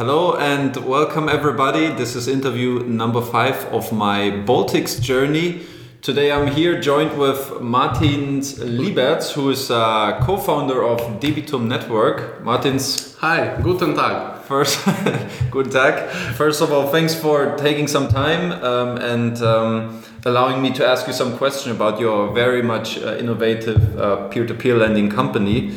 Hello and welcome everybody. This is interview number five of my Baltics journey. Today I'm here joined with Martin Liberts, who is a co-founder of Debitum Network. Martins. Hi, guten Tag. First, guten Tag. First of all, thanks for taking some time um, and um, allowing me to ask you some question about your very much uh, innovative uh, peer-to-peer lending company.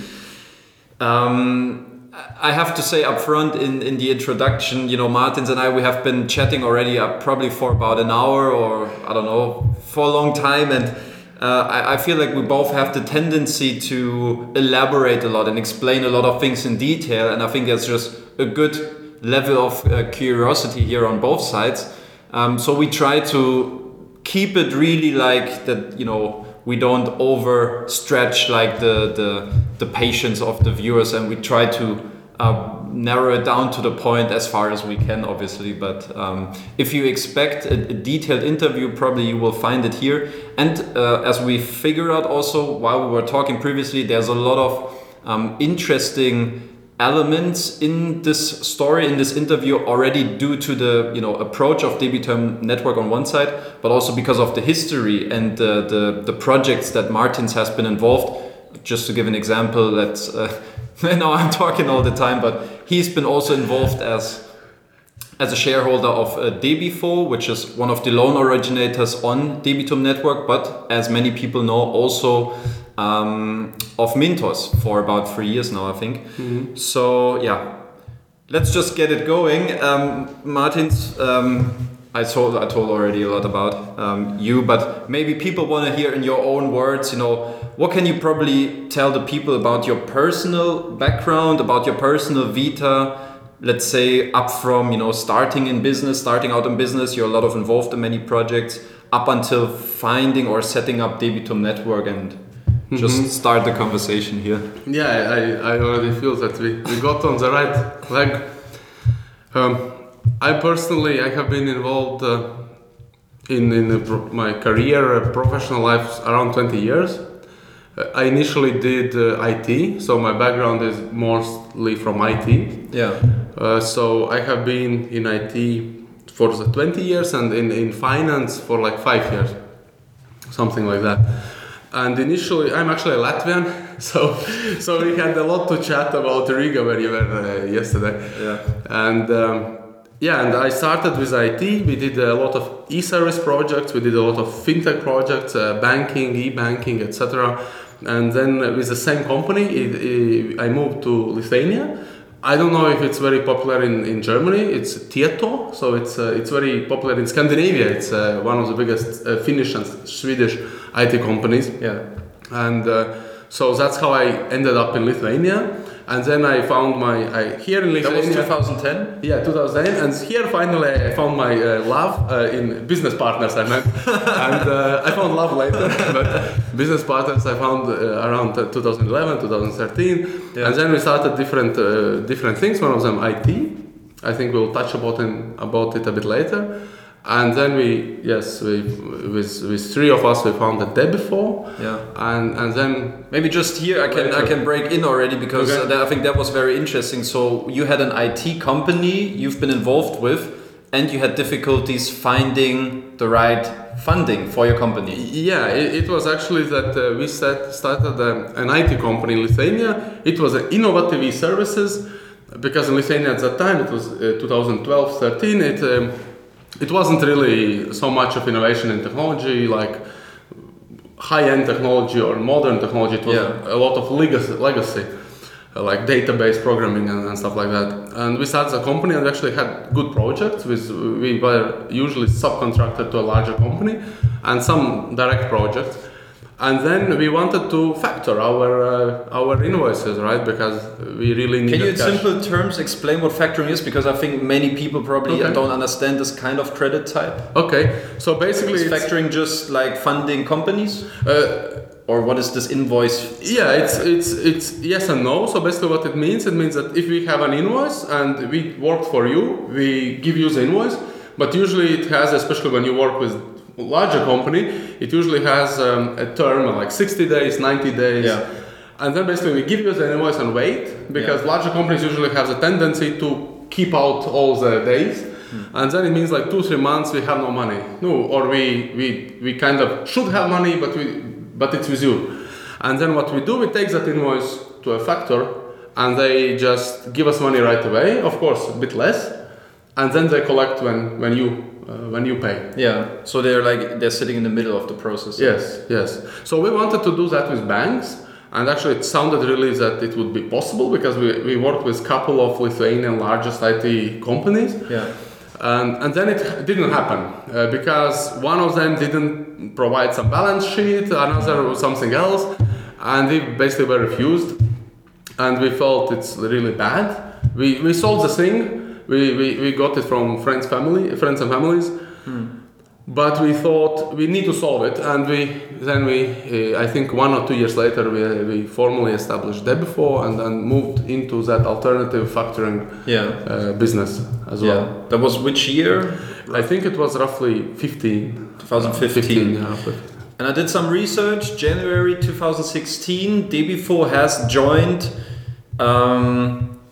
Um, I have to say up front in, in the introduction, you know, Martins and I, we have been chatting already uh, probably for about an hour or I don't know, for a long time. And uh, I, I feel like we both have the tendency to elaborate a lot and explain a lot of things in detail. And I think that's just a good level of uh, curiosity here on both sides. Um, so we try to keep it really like that, you know, we don't overstretch like the, the the patience of the viewers and we try to uh, narrow it down to the point as far as we can obviously. But um, if you expect a, a, detailed interview probably you will find it here. And uh, as we figure out also while we were talking previously there's a lot of um, interesting elements in this story in this interview already due to the you know approach of Debitum network on one side but also because of the history and the the, the projects that Martins has been involved. Just to give an example let's uh, now I'm talking all the time but he's been also involved as as a shareholder of uh, Debifo, which is one of the loan originators on Debitum network, but as many people know, also um, of Mintos for about three years now, I think. Mm-hmm. So yeah, let's just get it going. Um, Martins, um, I told I told already a lot about um, you, but maybe people want to hear in your own words. You know, what can you probably tell the people about your personal background, about your personal vita? Let's say up from you know starting in business, starting out in business, you're a lot of involved in many projects, up until finding or setting up Debitum Network and mm -hmm. start the conversation here. Yeah, I, I already feel that we, we got on the right leg. Um, I personally, I have been involved uh, in, in my career, uh, professional life around 20 years. Uh, I initially did uh, IT, so my background is mostly from IT. Yeah. Uh, so I have been in IT for the 20 years and in, in finance for like five years, something like that and initially i'm actually a latvian so so we had a lot to chat about riga where you were uh, yesterday. Yeah. And um, yeah and i started with it we did a lot of e-service projects. We did a lot of fintech projects uh, banking e-banking etc and then with the same company it, it, i moved to lithuania. I don't know if it's very popular in, in Germany. It's Tieto, so it's uh, it's very popular in Scandinavia. It's uh, one of the biggest uh, Finnish and Swedish IT companies. Yeah. And uh, so that's how I ended up in Lithuania. And then I found my I, here in Lithuania. That was 2010. Yeah, 2010. And here finally I found my uh, love uh, in business partners. I met, and uh, I found love later, but business partners I found uh, around 2011, 2013. Yeah. And then we started different uh, different things. One of them IT. I think we'll touch about in, about it a bit later and then we yes we with with three of us we found the Debifo. Yeah. And and then maybe just here I can I can break in already because okay. that, I think that was very interesting. So you had an IT company you've been involved with and you had difficulties finding the right funding for your company. Yeah it, it was actually that uh, we set, started a, an IT company in Lithuania. It was an innovative services because in Lithuania at that time it was uh, 2012 13 it um, it wasn't really so much of innovation in technology like high-end technology or modern technology. It was yeah. a lot of legacy, legacy uh, like database programming and, and, stuff like that. And we started a company and we actually had good projects with, we were usually subcontracted to a larger company and some direct projects and then we wanted to factor our uh, our invoices right? Because we really need can you in cash. simple terms explain what factoring is? Because i think many people probably okay. don't understand this kind of credit type. Okay. So basically is factoring just like funding companies? Uh, or what is this invoice? Yeah it's it's it's yes and no. So basically what it means it means that if we have an invoice and we work for you we give you the invoice but usually it has especially when you work with larger company, it usually has um, a term like 60 days, 90 days. Yeah. And then basically we give you the invoice and wait because yeah. larger companies usually have the tendency to keep out all the days. And then it means like two three months we have no money. No, or we we we kind of should have money, but we but it's with you. And then what we do, we take that invoice to a factor, and they just give us money right away. Of course, a bit less, and then they collect when when you uh, when you pay. Yeah. So they're like they're sitting in the middle of the process. Yes, yes. So we wanted to do that with banks, and actually it sounded really that it would be possible because we, we worked with a couple of Lithuanian largest IT companies. Yeah. And, and then it didn't happen uh, because one of them didn't provide some balance sheet, another was something else, and they basically were refused. And we felt it's really bad. We, we sold the thing, we, we, we got it from friends, family, friends and families, but we thought we need to solve it. And we then we, uh, I think one or two years later, we, we formally established Debifo and then moved into that alternative factoring Yeah. uh, business as well. That was which year? I think it was roughly 15. 2015. yeah. And I did some research. January 2016, Debifo has joined um, yeah.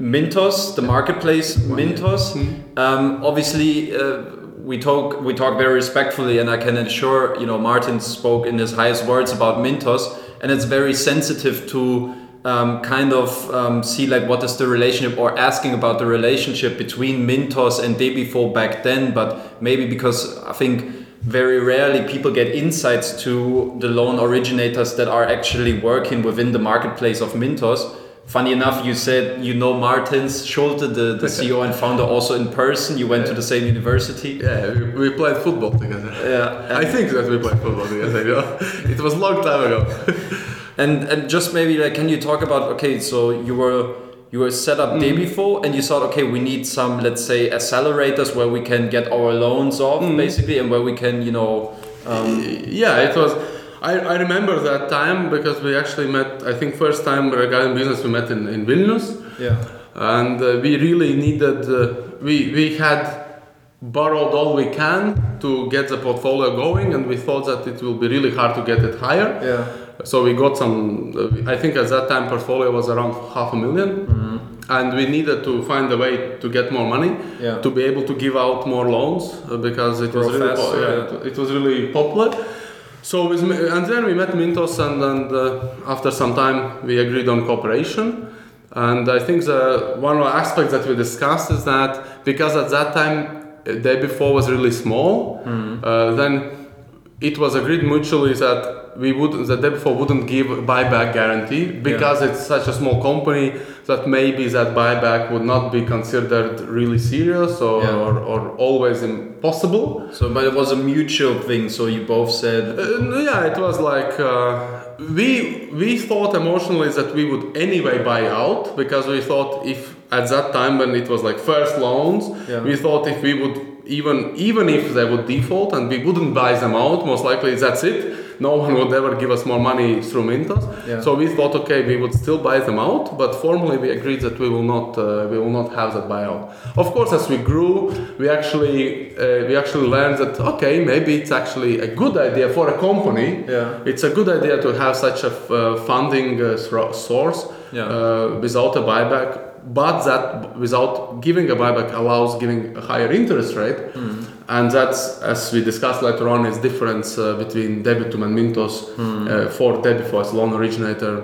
Mintos, the marketplace Mintos. Um, obviously, uh, we talk we talk very respectfully, and I can ensure you know Martin spoke in his highest words about Mintos, and it's very sensitive to um, kind of um, see like what is the relationship or asking about the relationship between Mintos and Debifo back then, but maybe because I think very rarely people get insights to the loan originators that are actually working within the marketplace of Mintos. Funny enough, you said you know Martins Sulte, the, the CEO and founder, also in person. You went to the same university. Yeah, we, we played football together. Yeah, I think that we played football together. You know? It was a long time ago. and and just maybe like, can you talk about? Okay, so you were you were set up Mm. Debifo, and you thought, okay, we need some, let's say, accelerators where we can get our loans off, Mm. basically, and where we can, you know, um, yeah, it was. I, I remember that time because we actually met, I think, first time regarding business we met in, in Vilnius. yeah, and uh, we really needed uh, we we had borrowed all we can to get the portfolio going and we thought that it will be really hard to get it higher yeah, so we got some uh, i think at that time portfolio was around half a 1000000 mm-hmm. and we needed to find a way to get more money yeah. to be able to give out more loans uh, because it was really po- yeah, it was really popular. So with, and then we met Mintos and, and uh, after some time we agreed on cooperation. And I think the one of the aspects that we discussed is that because at that time Debifo was really small, uh, then it was agreed mutually that we would the Debifo wouldn't give buyback guarantee because it's such a small company that maybe that buyback would not be considered really serious or, Yeah. or, or always impossible. So, but it was a mutual thing. So you both said, Uh, yeah, it was like uh, we we thought emotionally that we would anyway buy out because we thought if at that time when it was like first loans, Yeah. we thought if we would even even if they would default and we wouldn't buy them out, most likely that's it. No one would ever give us more money through Mintos. Yeah. So we thought, okay, we would still buy them out, but formally we agreed that we will not uh, we will not have that buyout. Of course, as we grew, we actually uh, we actually learned that okay, maybe it's actually a good idea for a company. Yeah. It's a good idea to have such a f- uh, funding uh, source Yeah. uh, without a buyback, but that without giving a buyback allows giving a higher interest rate. And that's, as we discussed later on, is difference uh, between Debitum and Mintos uh, for Debifo as loan originator.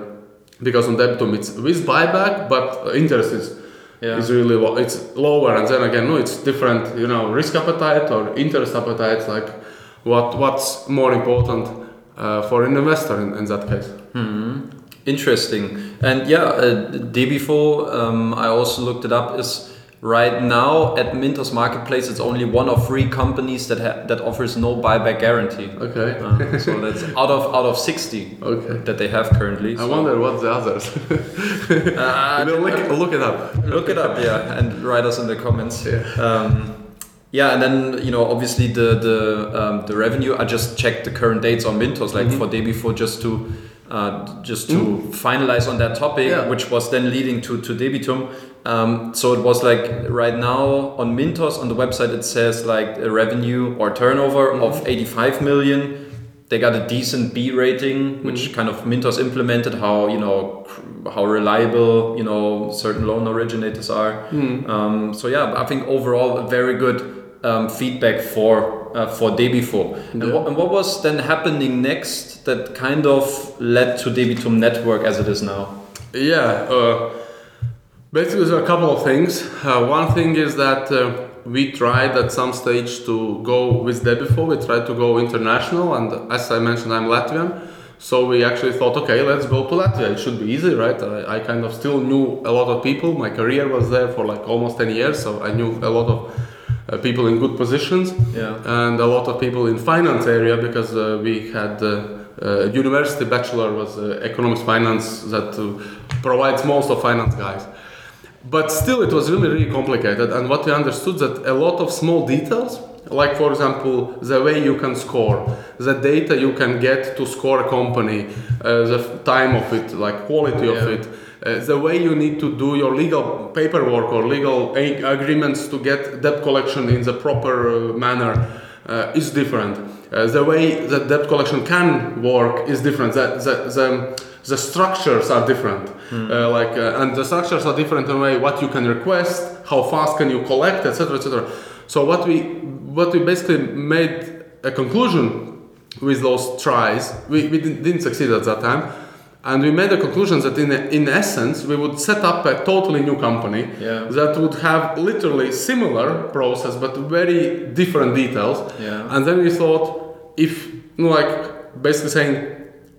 Because on Debitum it's with buyback, but interest is, Yeah. is really low. It's lower, and then again, no, it's different. You know, risk appetite or interest appetite. Like, what what's more important uh, for an investor in, in that case? Interesting. And yeah, uh, Debifo, um, I also looked it up, is right now at Mintos Marketplace, it's only one of three companies that ha- that offers no buyback guarantee. Okay. Uh, so that's out of out of 60 Okay. that they have currently. I So, wonder what the others. uh, We'll look, look it up. look it up, yeah, and write us in the comments. Yeah. Um, yeah, and then you know, obviously the the um, the revenue. I just checked the current dates on Mintos, like Mhm. for Debifo, just to uh, just to finalize on that topic, Yeah. which was then leading to to Debitum. Um, so it was like right now on Mintos on the website it says like a revenue or turnover of 85 million. they got a decent B rating, which kind of Mintos implemented how you know how reliable you know certain loan originators are. Um, so yeah, I think overall a very good um, feedback for uh, for Debifo. And, Yeah. what, and what was then happening next that kind of led to Debitum Network as it is now? Yeah, uh, basically there are a couple of things. Uh, one thing is that uh, we tried at some stage to go with Debifo, we tried to go international, and as I mentioned, I'm Latvian. So we actually thought, okay, let's go to Latvia. It should be easy, right? I, I kind of still knew a lot of people. My career was there for like almost 10 years, so I knew a lot of uh, people in good positions Yeah. and a lot of people in finance area because uh, we had uh, uh, university bachelor was uh, economics finance that uh, provides most of finance guys but still it was really really complicated and what we understood that a lot of small details like for example the way you can score the data you can get to score a company uh, the time of it like quality of it uh, the way you need to do your legal paperwork or legal agreements to get debt collection in the proper uh, manner uh, is different. Uh, the way that debt collection can work is different. The, the, the, the structures are different. Uh, like, uh, and the structures are different in a way what you can request, how fast can you collect, etc., etc. So what we what we basically made a conclusion with those tries. We, we didn't, didn't succeed at that time. And we made a conclusion that in, in essence, we would set up a totally new company Yeah. that would have literally similar process but very different details. Yeah. And then we thought if, like, basically saying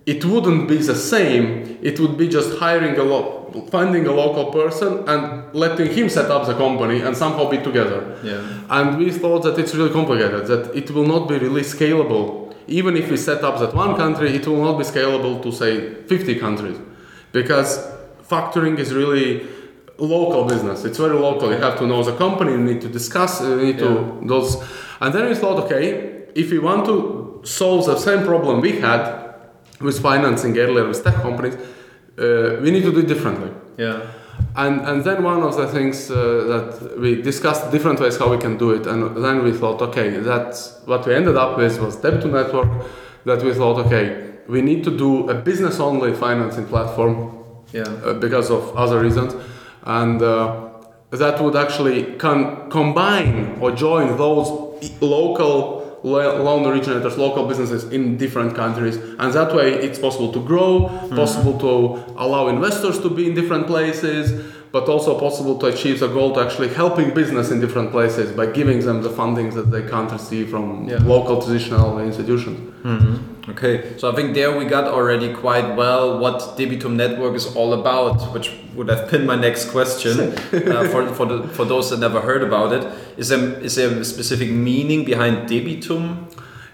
it wouldn't be the same, it would be just hiring a lo- finding a local person and letting him set up the company and somehow be together. Yeah. And we thought that it's really complicated, that it will not be really scalable. Even if we set up that one country, it will not be scalable to say 50 countries. Because factoring is really local business. It's very local. You have to know the company, you need to discuss, you need to those. And then we thought, okay, if we want to solve the same problem we had with financing earlier with tech companies, uh, we need to do it differently. Yeah. And, and then one of the things uh, that we discussed different ways how we can do it, and then we thought, okay, that's what we ended up with was Debitum Network. That we thought, okay, we need to do a business-only financing platform Yeah. uh, because of other reasons, and uh, that would actually con- combine or join those local lo- loan originators, local businesses in different countries, and that way it's possible to grow, hmm. possible to allow investors to be in different places, but also possible to achieve the goal to actually helping business in different places by giving them the funding that they can't receive from Yeah. local traditional institutions. Okay, so I think there we got already quite well what Debitum Network is all about, which would have been my next question uh, for, for, the, for those that never heard about it. Is there, is there a specific meaning behind Debitum?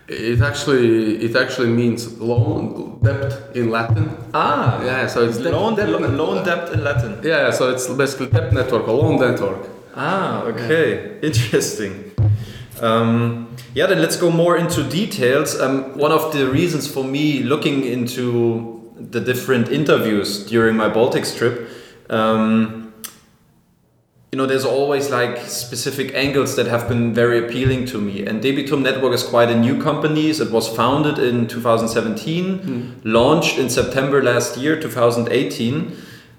It actually it actually means loan debt in Latin. Ah, Yeah, so it's debt- loan, debt lo- loan debt in Latin. Yeah, so it's basically debt network or loan network. Ah, okay, interesting. Um, yeah, then let's go more into details. Um, one of the reasons for me looking into the different interviews during my Baltics trip, um, you know, there's always like specific angles that have been very appealing to me. And Debitum Network is quite a new company. It was founded in 2017, launched in September last year, 2018.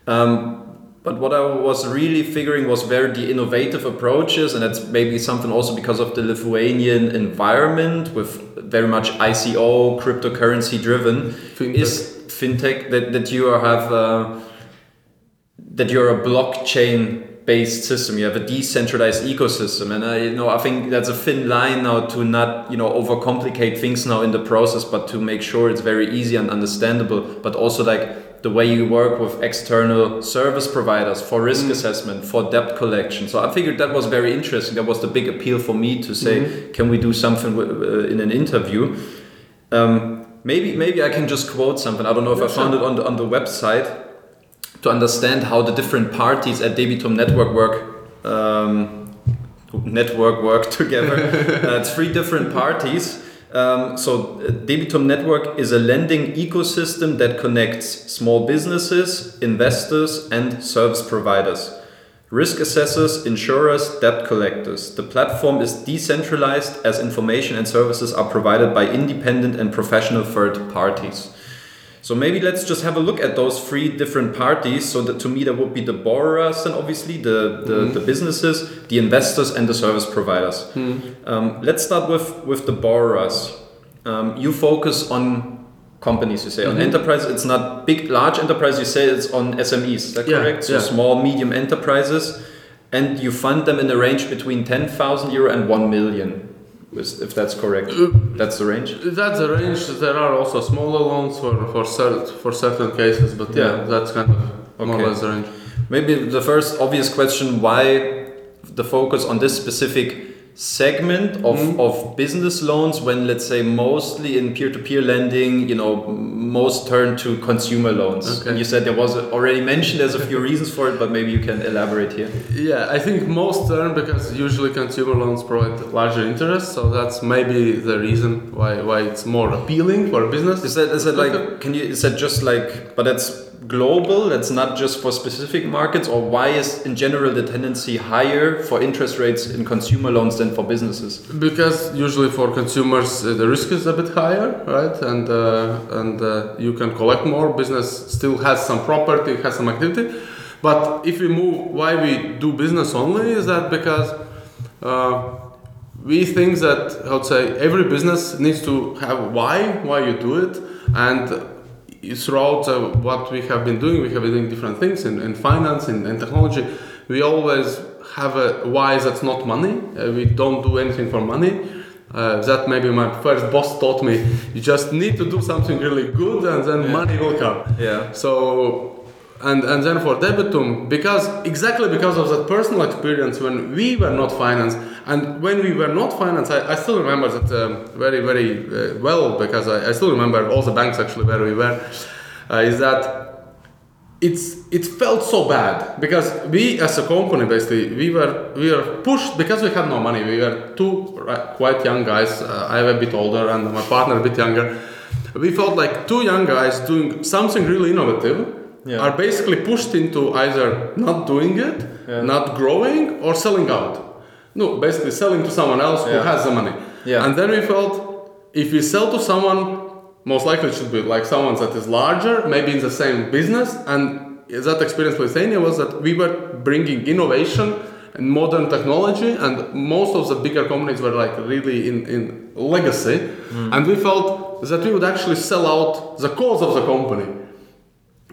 Um, but what I was really figuring was very the innovative approaches, and that's maybe something also because of the Lithuanian environment with very much ICO, cryptocurrency driven, Fintech. is fintech that, that you have uh, that you're a blockchain based system. You have a decentralized ecosystem. And I you know I think that's a thin line now to not you know overcomplicate things now in the process but to make sure it's very easy and understandable but also like the way you work with external service providers for risk assessment for debt collection. So I figured that was very interesting. That was the big appeal for me to say can we do something uh, in an interview? Um, maybe maybe I can just quote something. I don't know if I found it on the, on the website to understand how the different parties at Debitum Network work um, network work together. uh, it's three different parties. Um, so uh, Debitum Network is a lending ecosystem that connects small businesses, investors, and service providers. Risk assessors, insurers, debt collectors. The platform is decentralized as information and services are provided by independent and professional third parties. So maybe let's just have a look at those three different parties. So that to me, that would be the borrowers and obviously the, the, Mhm. the businesses, the investors, and the service providers. Um, let's start with, with the borrowers. Um, you focus on companies, you say, on Mhm. enterprise. It's not big, large enterprise. You say it's on SMEs. Is that Yeah, correct? So yeah. small, medium enterprises, and you fund them in a range between ten thousand euro and one million. If that's correct, Uh, that's the range. That's the range. There are also smaller loans for for, cer- for certain cases, but yeah, Yeah. that's kind of more Okay. or less the range. Maybe the first obvious question: Why the focus on this specific segment of, Mhm. of business loans when, let's say, mostly in peer-to-peer lending, you know, most turn to consumer loans? Okay. And you said there was already mentioned. There's a few reasons for it, but maybe you can elaborate here. Yeah, I think most turn because usually consumer loans provide larger interest, so that's maybe the reason why why it's more appealing for business. Is that is that like? Can you? Is that just like? But that's global. That's not just for specific markets. Or why is in general the tendency higher for interest rates in consumer loans than for businesses? Because usually for consumers uh, the risk is a bit higher, right? And uh, and uh, you can collect more. Business still has some property, has some activity. But if we move, why we do business only is that because uh, we think that I would say every business needs to have why why you do it and throughout uh, what we have been doing we have been doing different things in, in finance in, in technology. We always have a why that's not money. Uh, we don't do anything for money. Uh, that maybe my first boss taught me. You just need to do something really good and then Yeah. money will come. Yeah. so, and and then for debitum, because exactly because of that personal experience when we were not financed, and when we were not financed, I, I still remember that um, very very uh, well because I, I still remember all the banks actually where we were. Uh, is that it's it felt so bad because we as a company basically we were we were pushed because we had no money. We were two quite young guys. Uh, I'm a bit older and my partner a bit younger. We felt like two young guys doing something really innovative Yeah. are basically pushed into either not doing it, Yeah. not growing, or selling out. No, basically selling to someone else who has the money. Yeah. And then we felt if we sell to someone, most likely it should be like someone that is larger, maybe in the same business. And that experience with Lithuania was that we were bringing innovation and modern technology, and most of the bigger companies were like really in, in legacy. Mm. And we felt that we would actually sell out the cause of the company.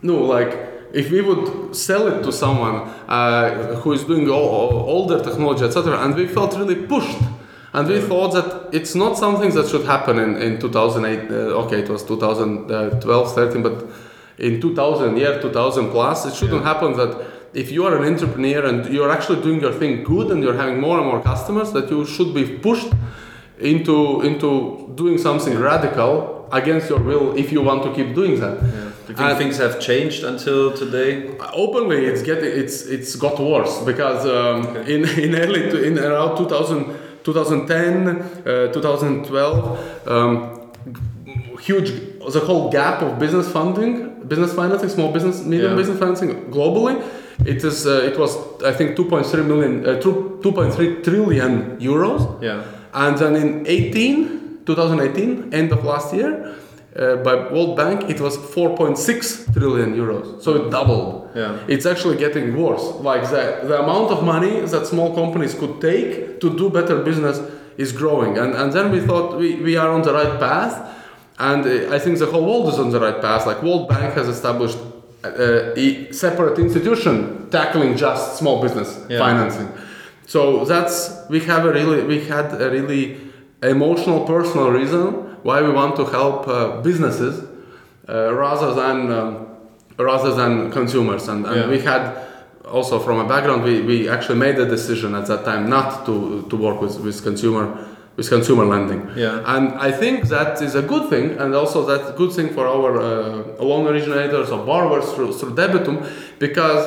No, like if we would sell it to someone uh, who is doing all, older technology, etc., and we felt really pushed, and we thought that it's not something that should happen in, in 2008. Uh, okay, it was 2012, 13, but in 2000, year 2000 plus, it shouldn't happen that if you are an entrepreneur and you're actually doing your thing good and you're having more and more customers, that you should be pushed into into doing something radical against your will if you want to keep doing that. Do you think things have changed until today? Openly, it's getting it's it's got worse because um, Okay. in in early to, in around 2000, 2010, uh, 2012, um, huge the whole gap of business funding, business financing, small business, medium Yeah. business financing globally. It is uh, it was I think 2.3 million, uh, 2.3 trillion euros. Yeah. And then in 18, 2018, end of last year, uh, by World Bank, it was 4.6 trillion euros. So it doubled. Yeah. It's actually getting worse. Like the, the amount of money that small companies could take to do better business is growing. And, and then we thought we, we are on the right path. And uh, I think the whole world is on the right path. Like World Bank has established uh, a separate institution tackling just small business Yeah. financing. So that's we have a really we had a really emotional personal reason why we want to help uh, businesses uh, rather than um, rather than consumers and, and Yeah. we had also from a background we, we actually made a decision at that time not to, to work with, with consumer with consumer lending Yeah. and I think that is a good thing, and also that's a good thing for our uh, loan originators or borrowers through, through debitum, because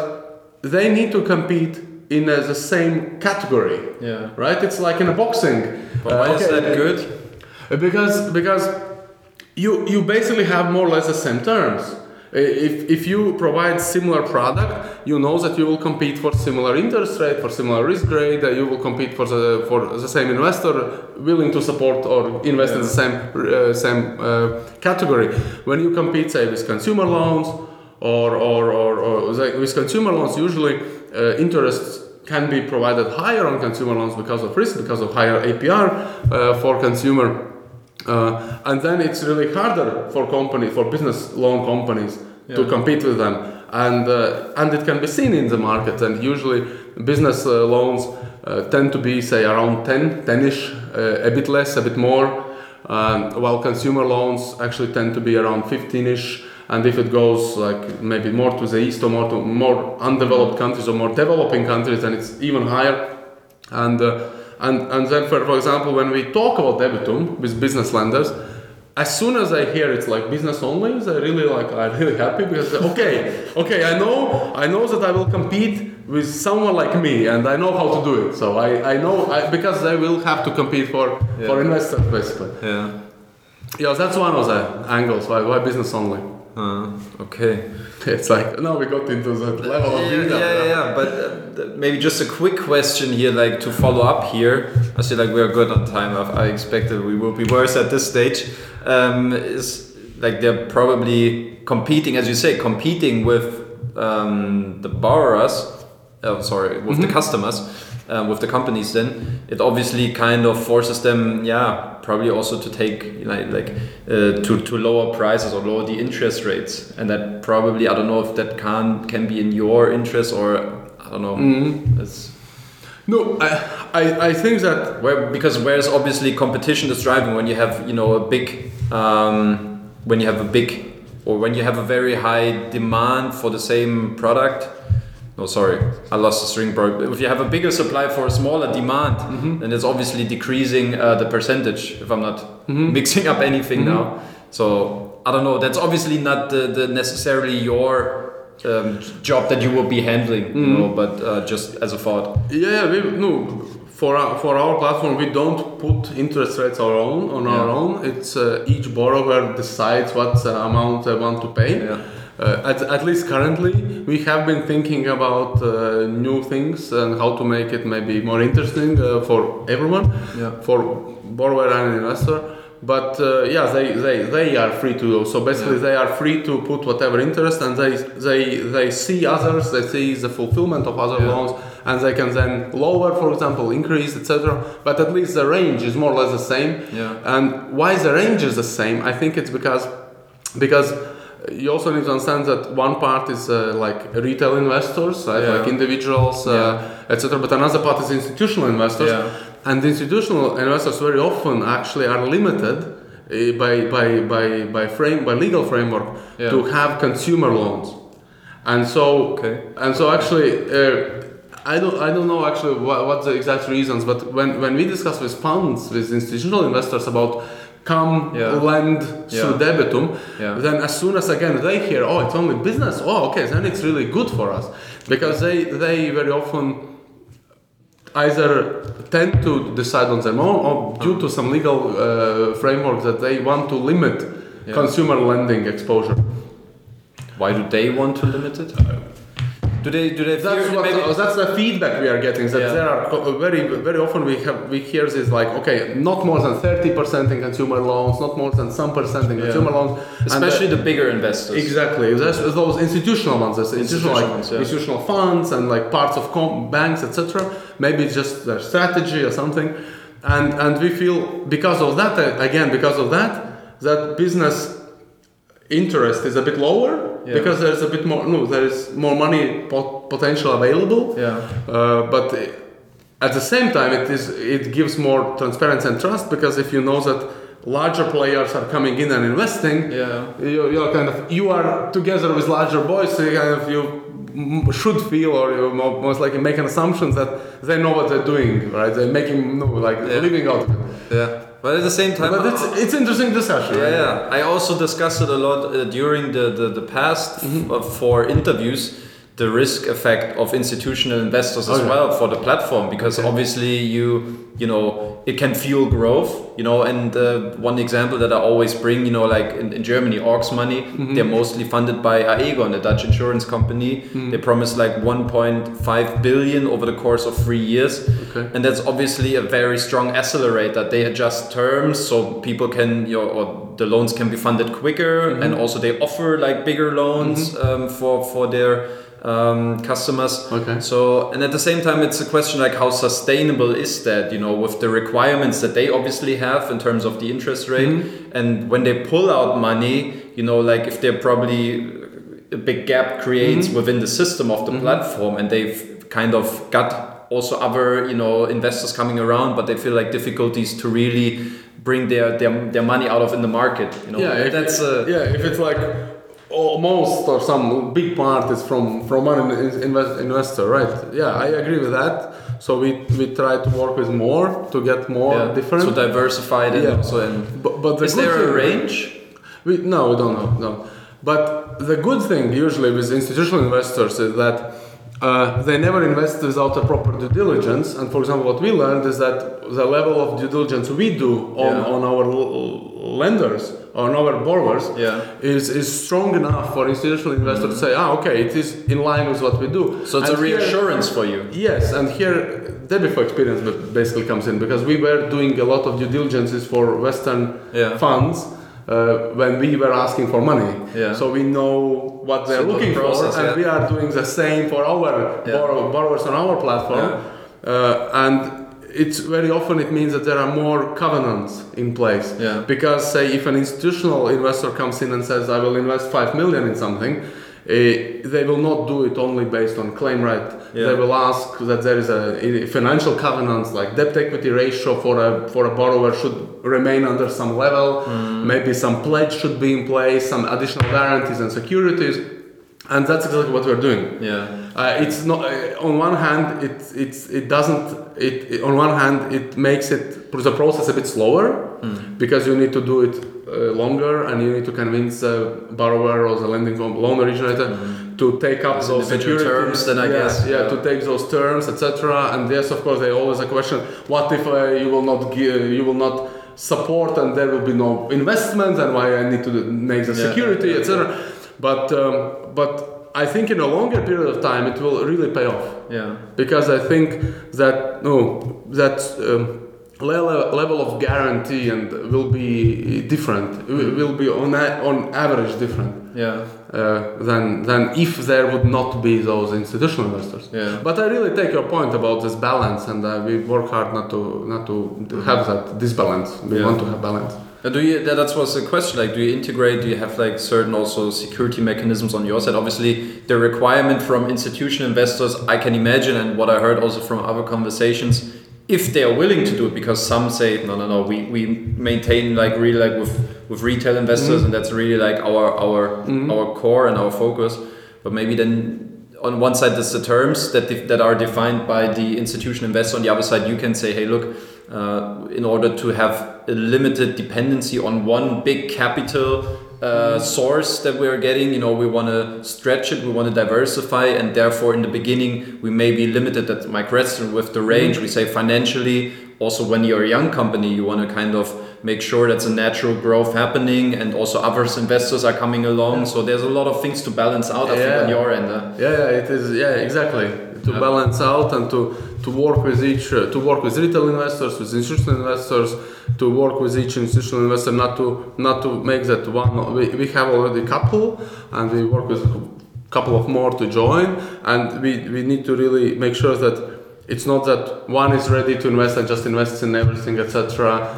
they need to compete in uh, the same category, Yeah. right? It's like in a boxing. But Uh, why is that good? Because because you you basically have more or less the same terms. If, if you provide similar product, you know that you will compete for similar interest rate, for similar risk grade. Uh, you will compete for the for the same investor willing to support or invest in the same uh, same uh, category. When you compete, say, with consumer loans or or, or, or with consumer loans, usually uh, interests can be provided higher on consumer loans because of risk, because of higher APR uh, for consumer. Uh, and then it's really harder for company for business loan companies to compete with them and uh, and it can be seen in the market and usually business uh, loans uh, tend to be say around 10 10ish uh, a bit less a bit more um, while consumer loans actually tend to be around 15ish and if it goes like maybe more to the east or more to more undeveloped countries or more developing countries then it's even higher and uh, and and then for, for example when we talk about debitum with business lenders as soon as I hear it's like business only, I really like are really happy because okay, okay, I know I know that I will compete with someone like me and I know how to do it. So I, I know I, because they will have to compete for for investors basically. Yeah. Yeah, that's one of the angles why why business only. Uh, okay. It's like now we got into that level of yeah, yeah, yeah, yeah. But uh, maybe just a quick question here, like to follow up here. I feel like we're good on time. I, I expected we will be worse at this stage. Um, is like they're probably competing, as you say, competing with um, the borrowers. Oh, sorry, with the customers, um, with the companies. Then it obviously kind of forces them, yeah, probably also to take like like uh, to to lower prices or lower the interest rates, and that probably I don't know if that can can be in your interest or I don't know. It's No, I, I, I think that where because whereas obviously competition is driving when you have you know a big um, when you have a big or when you have a very high demand for the same product. No, sorry, I lost the string. Bro. If you have a bigger supply for a smaller demand, then it's obviously decreasing uh, the percentage. If I'm not mixing up anything now, so I don't know. That's obviously not the, the necessarily your um, job that you will be handling, you know, but uh, just as a thought. Yeah, we no for our, for our platform we don't put interest rates our own on our own. It's uh, each borrower decides what uh, amount they want to pay. Yeah. Uh, at, at least currently, we have been thinking about uh, new things and how to make it maybe more interesting uh, for everyone, Yeah. for borrower and investor. But uh, yeah, they, they, they are free to do. So basically, Yeah. they are free to put whatever interest, and they they they see others, they see the fulfillment of other Yeah. loans, and they can then lower, for example, increase, etc. But at least the range is more or less the same. Yeah. And why the range is the same? I think it's because because you also need to understand that one part is uh, like retail investors, right? Yeah. like individuals, uh, etc. But another part is institutional investors, Yeah. and the institutional investors very often actually are limited uh, by by by by frame by legal framework Yeah. to have consumer loans, and so Okay. and so actually. Uh, I don't, I don't know actually what, what the exact reasons, but when, when we discuss with funds, with institutional investors about come Yeah. lend Yeah. through debitum, Yeah. then as soon as again they hear, oh, it's only business, oh, okay, then it's really good for us because they they very often either tend to decide on their own or due to some legal uh, framework that they want to limit Yeah. consumer lending exposure. Why do they want to limit it? Do they do they That's what, maybe? that's the feedback we are getting. That Yeah. there are very very often we have we hear this like okay, not more than thirty percent in consumer loans, not more than some percent in Yeah. consumer loans, Especially the- the bigger investors. Exactly. That's those institutional ones, that's institutional, like ones, yeah. institutional funds and like parts of com- banks, etc. Maybe it's just their strategy or something, and and we feel because of that uh, again because of that that business interest is a bit lower Yeah. because there's a bit more no there is more money pot- potential available. Yeah. Uh, but at the same time, it is it gives more transparency and trust because if you know that larger players are coming in and investing, Yeah. you, you're kind of you are together with larger boys, so you kind of you should feel or you mo- most likely make an assumption that they know what they're doing, right? They're making no like Yeah. living out of it. Yeah. But at the same time, But it's it's interesting discussion. yeah, right? yeah. I also discussed it a lot uh, during the the, the past Mm-hmm. four interviews the risk effect of institutional investors as Okay. well for the platform because Okay. obviously you you know it can fuel growth you know and uh, one example that i always bring you know like in, in germany orcs money Mm-hmm. they're mostly funded by aegon the dutch insurance company Mm-hmm. they promised like 1.5 billion over the course of three years Okay. and that's obviously a very strong accelerator they adjust terms so people can you know or the loans can be funded quicker Mm-hmm. and also they offer like bigger loans um, for for their um, customers Okay. so and at the same time it's a question like how sustainable is that you know with the requirements that they obviously have in terms of the interest rate Mm-hmm. and when they pull out money you know like if they're probably a big gap creates Mm-hmm. within the system of the platform and they've kind of got also other you know investors coming around but they feel like difficulties to really bring their their, their money out of in the market you know Yeah, if that's it- uh, yeah. If it's like almost or some big part is from from one invest, investor, right? Yeah, I agree with that. So we we try to work with more to get more yeah, different. so diversified and Yeah. also and but, but the is there a thing- range We, no, we don't know. No, but the good thing usually with institutional investors is that uh, they never invest without a proper due diligence. And for example, what we learned is that the level of due diligence we do on, Yeah. on our l- lenders, on our borrowers, Yeah. is, is strong enough for institutional investors to say, ah, okay, it is in line with what we do. so it's And a here- reassurance for you Yes, and here Debifo experience basically comes in because we were doing a lot of due diligences for Western Yeah. funds uh, when we were asking for money. Yeah. So we know what they're So the looking process, for, and yeah. we are doing the same for our Yeah. borrow- borrowers on our platform. Uh, and it's very often it means that there are more covenants in place. Because say if an institutional investor comes in and says I will invest five million in something, eh, they will not do it only based on claim right. Yeah. They will ask that there is a financial covenants like debt equity ratio for a for a borrower should remain under some level. Hmm. Maybe some pledge should be in place, some additional guarantees and securities, and that's exactly what we're doing. yeah Uh, it's not uh, on one hand it it's it doesn't it, it- on one hand it makes it the process a bit slower Hmm. because you need to do it uh, longer and you need to convince the borrower or the lending loan originator to take up Those those terms, then I yeah, guess, yeah, yeah. to take those terms etc and yes of course they always a question what if uh, you will not give you will not support and there will be no investment and why I need to make the Yeah, security etc but um, but I think in a longer period of time it will really pay off yeah because I think that no that um, level level of guarantee and will be different It will be on a, on average different yeah uh, than than if there would not be those institutional investors. Yeah. But I really take your point about this balance, and uh, we work hard not to not to have that disbalance. We Yeah. want to have balance. Do you that, that was the question like do you integrate do you have like certain also security mechanisms on your side? Obviously the requirement from institutional investors i can imagine and what i heard also from other conversations if they are willing to do it because some say no no no we, we maintain like really like with with retail mm-hmm. investors and that's really like our our mm-hmm. our core and our focus. But maybe then on one side there's the terms that that are defined by the institutional investor. On the other side you can say hey look uh, in order to have a limited dependency on one big capital uh, source that we are getting you know we want to stretch it we want to diversify and therefore in the beginning we may be limited at my question with the range we say financially also when you're a young company you want to kind of make sure that's a natural growth happening and also other investors are coming along so there's a lot of things to balance out i think Yeah. on your end uh. Yeah, yeah, it is. Yeah, exactly. To Yeah. balance out and to to work with each, uh, to work with retail investors, with institutional investors, to work with each institutional investor, not to not to make that one. We, we have already a couple, and we work with a couple of more to join, and we we need to really make sure that. It's not that one is ready to invest and just invests in everything, etc.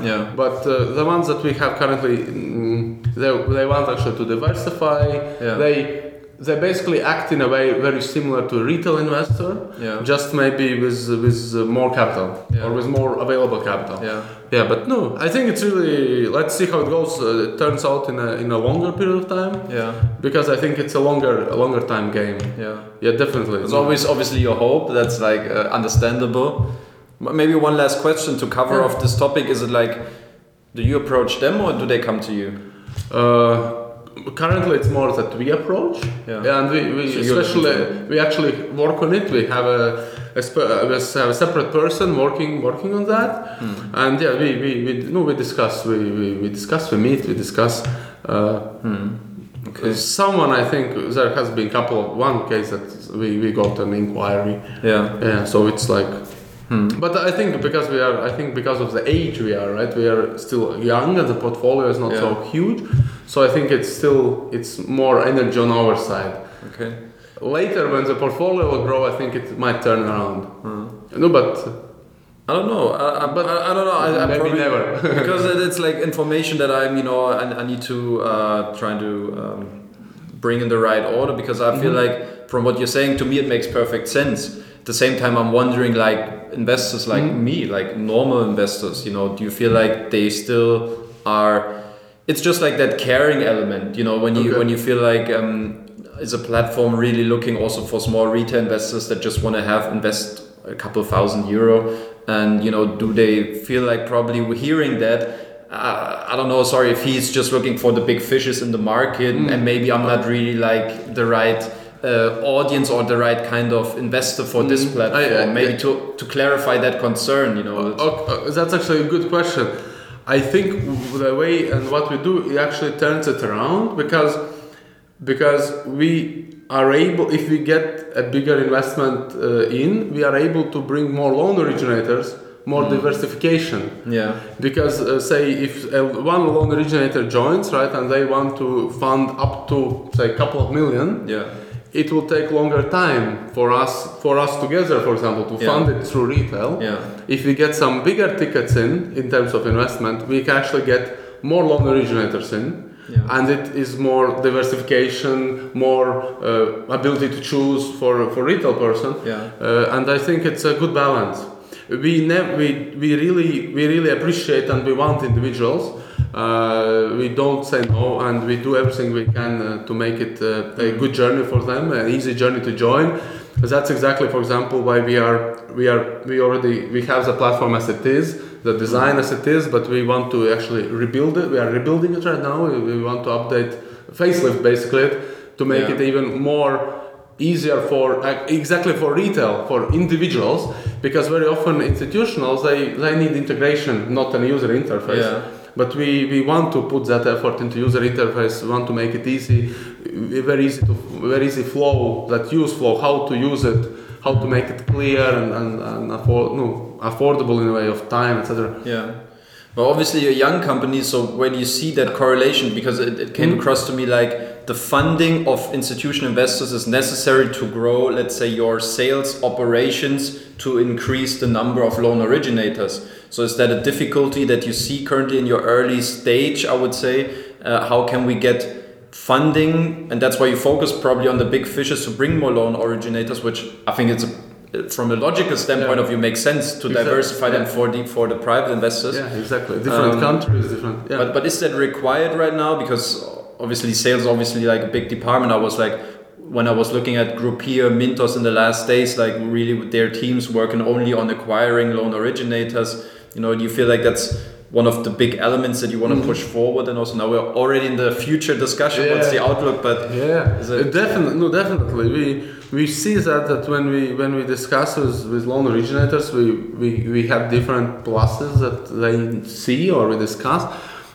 Yeah. But uh, the ones that we have currently, mm, they, they want actually to diversify. Yeah. They they basically act in a way very similar to a retail investor, Yeah. just maybe with with uh, more capital Yeah. or with more available capital. yeah Yeah, but no, I think it's really. Let's see how it goes. Uh, it turns out in a in a longer period of time yeah because I think it's a longer a longer time game. yeah Yeah, definitely. It's always obviously your hope. That's like uh, understandable. Maybe one last question to cover Yeah. off this topic. Is it like, do you approach them or do they come to you? Uh, currently it's more that we approach Yeah. and we, we So especially we actually work on it we have a, a, spe- we have a separate person working working on that Hmm. and yeah we, we, we no we discuss we, we, we discuss we meet we discuss uh, Okay. someone i think there has been a couple of one case that we, we got an inquiry Yeah. yeah so it's like but i think because we are i think because of the age we are right we are still young and the portfolio is not so huge so i think it's still it's more energy on our side Okay. later when the portfolio will grow i think it might turn around no but I don't know. I, I, but I, I don't know. I, Maybe probably, never. because it's like information that I'm, you know, I, I need to uh, try to um, bring in the right order because I feel like from what you're saying to me it makes perfect sense. At the same time, I'm wondering like investors like me, like normal investors, you know, do you feel like they still are? It's just like that caring element, you know, when you Okay. when you feel like. Um, is a platform really looking also for small retail investors that just want to have invest a couple thousand euro and you know do they feel like probably hearing that uh, i don't know sorry if he's just looking for the big fishes in the market and maybe i'm not really like the right uh, audience or the right kind of investor for this platform. I- I- maybe to, to clarify that concern you know Okay, that's actually a good question. I think the way and what we do it actually turns it around because because we are able if we get a bigger investment uh, in we are able to bring more loan originators more diversification. Yeah. Because uh, say if uh, one loan originator joins right and they want to fund up to say a couple of million yeah it will take longer time for us for us together for example to Yeah. fund it through retail yeah if we get some bigger tickets in in terms of investment we can actually get more loan originators in Yeah. and it is more diversification more uh, ability to choose for for retail person yeah uh, and I think it's a good balance. We ne- we we really we really appreciate and we want individuals. Uh, we don't say no, and we do everything we can uh, to make it uh, a good journey for them, an easy journey to join. That's exactly, for example, why we are we are we already we have the platform as it is, the design as it is, but we want to actually rebuild it. We are rebuilding it right now. We, we want to update, facelift basically, to make Yeah. it even more easier for uh, exactly for retail for individuals because very often institutionals they, they need integration not an user interface Yeah. But we, we want to put that effort into user interface we want to make it easy very easy to very easy flow that use flow how to use it how to make it clear and, and, and afford, no, affordable in a way of time etc Yeah. Well, obviously, you're a young company, so when you see that correlation? Because it, it came mm-hmm. across to me like the funding of institutional investors is necessary to grow, let's say, your sales operations to increase the number of loan originators. So, is that a difficulty that you see currently in your early stage? I would say, uh, how can we get funding? And that's why you focus probably on the big fishes to bring more loan originators, which I think it's a from a logical standpoint Yeah. of view makes sense to Exactly, diversify them for the for the private investors. yeah exactly different Um, countries different yeah But but is that required right now? Because obviously sales obviously like a big department. I was like when I was looking at Grupeer, Mintos in the last days, like really with their teams working only on acquiring loan originators. You know, do you feel like that's one of the big elements that you want to mm-hmm. push forward? And also now we're already in the future discussion. What's the outlook? But Yeah, it- definitely. No, definitely. We we see that that when we when we discuss with, with loan originators, we, we we have different pluses that they see or we discuss,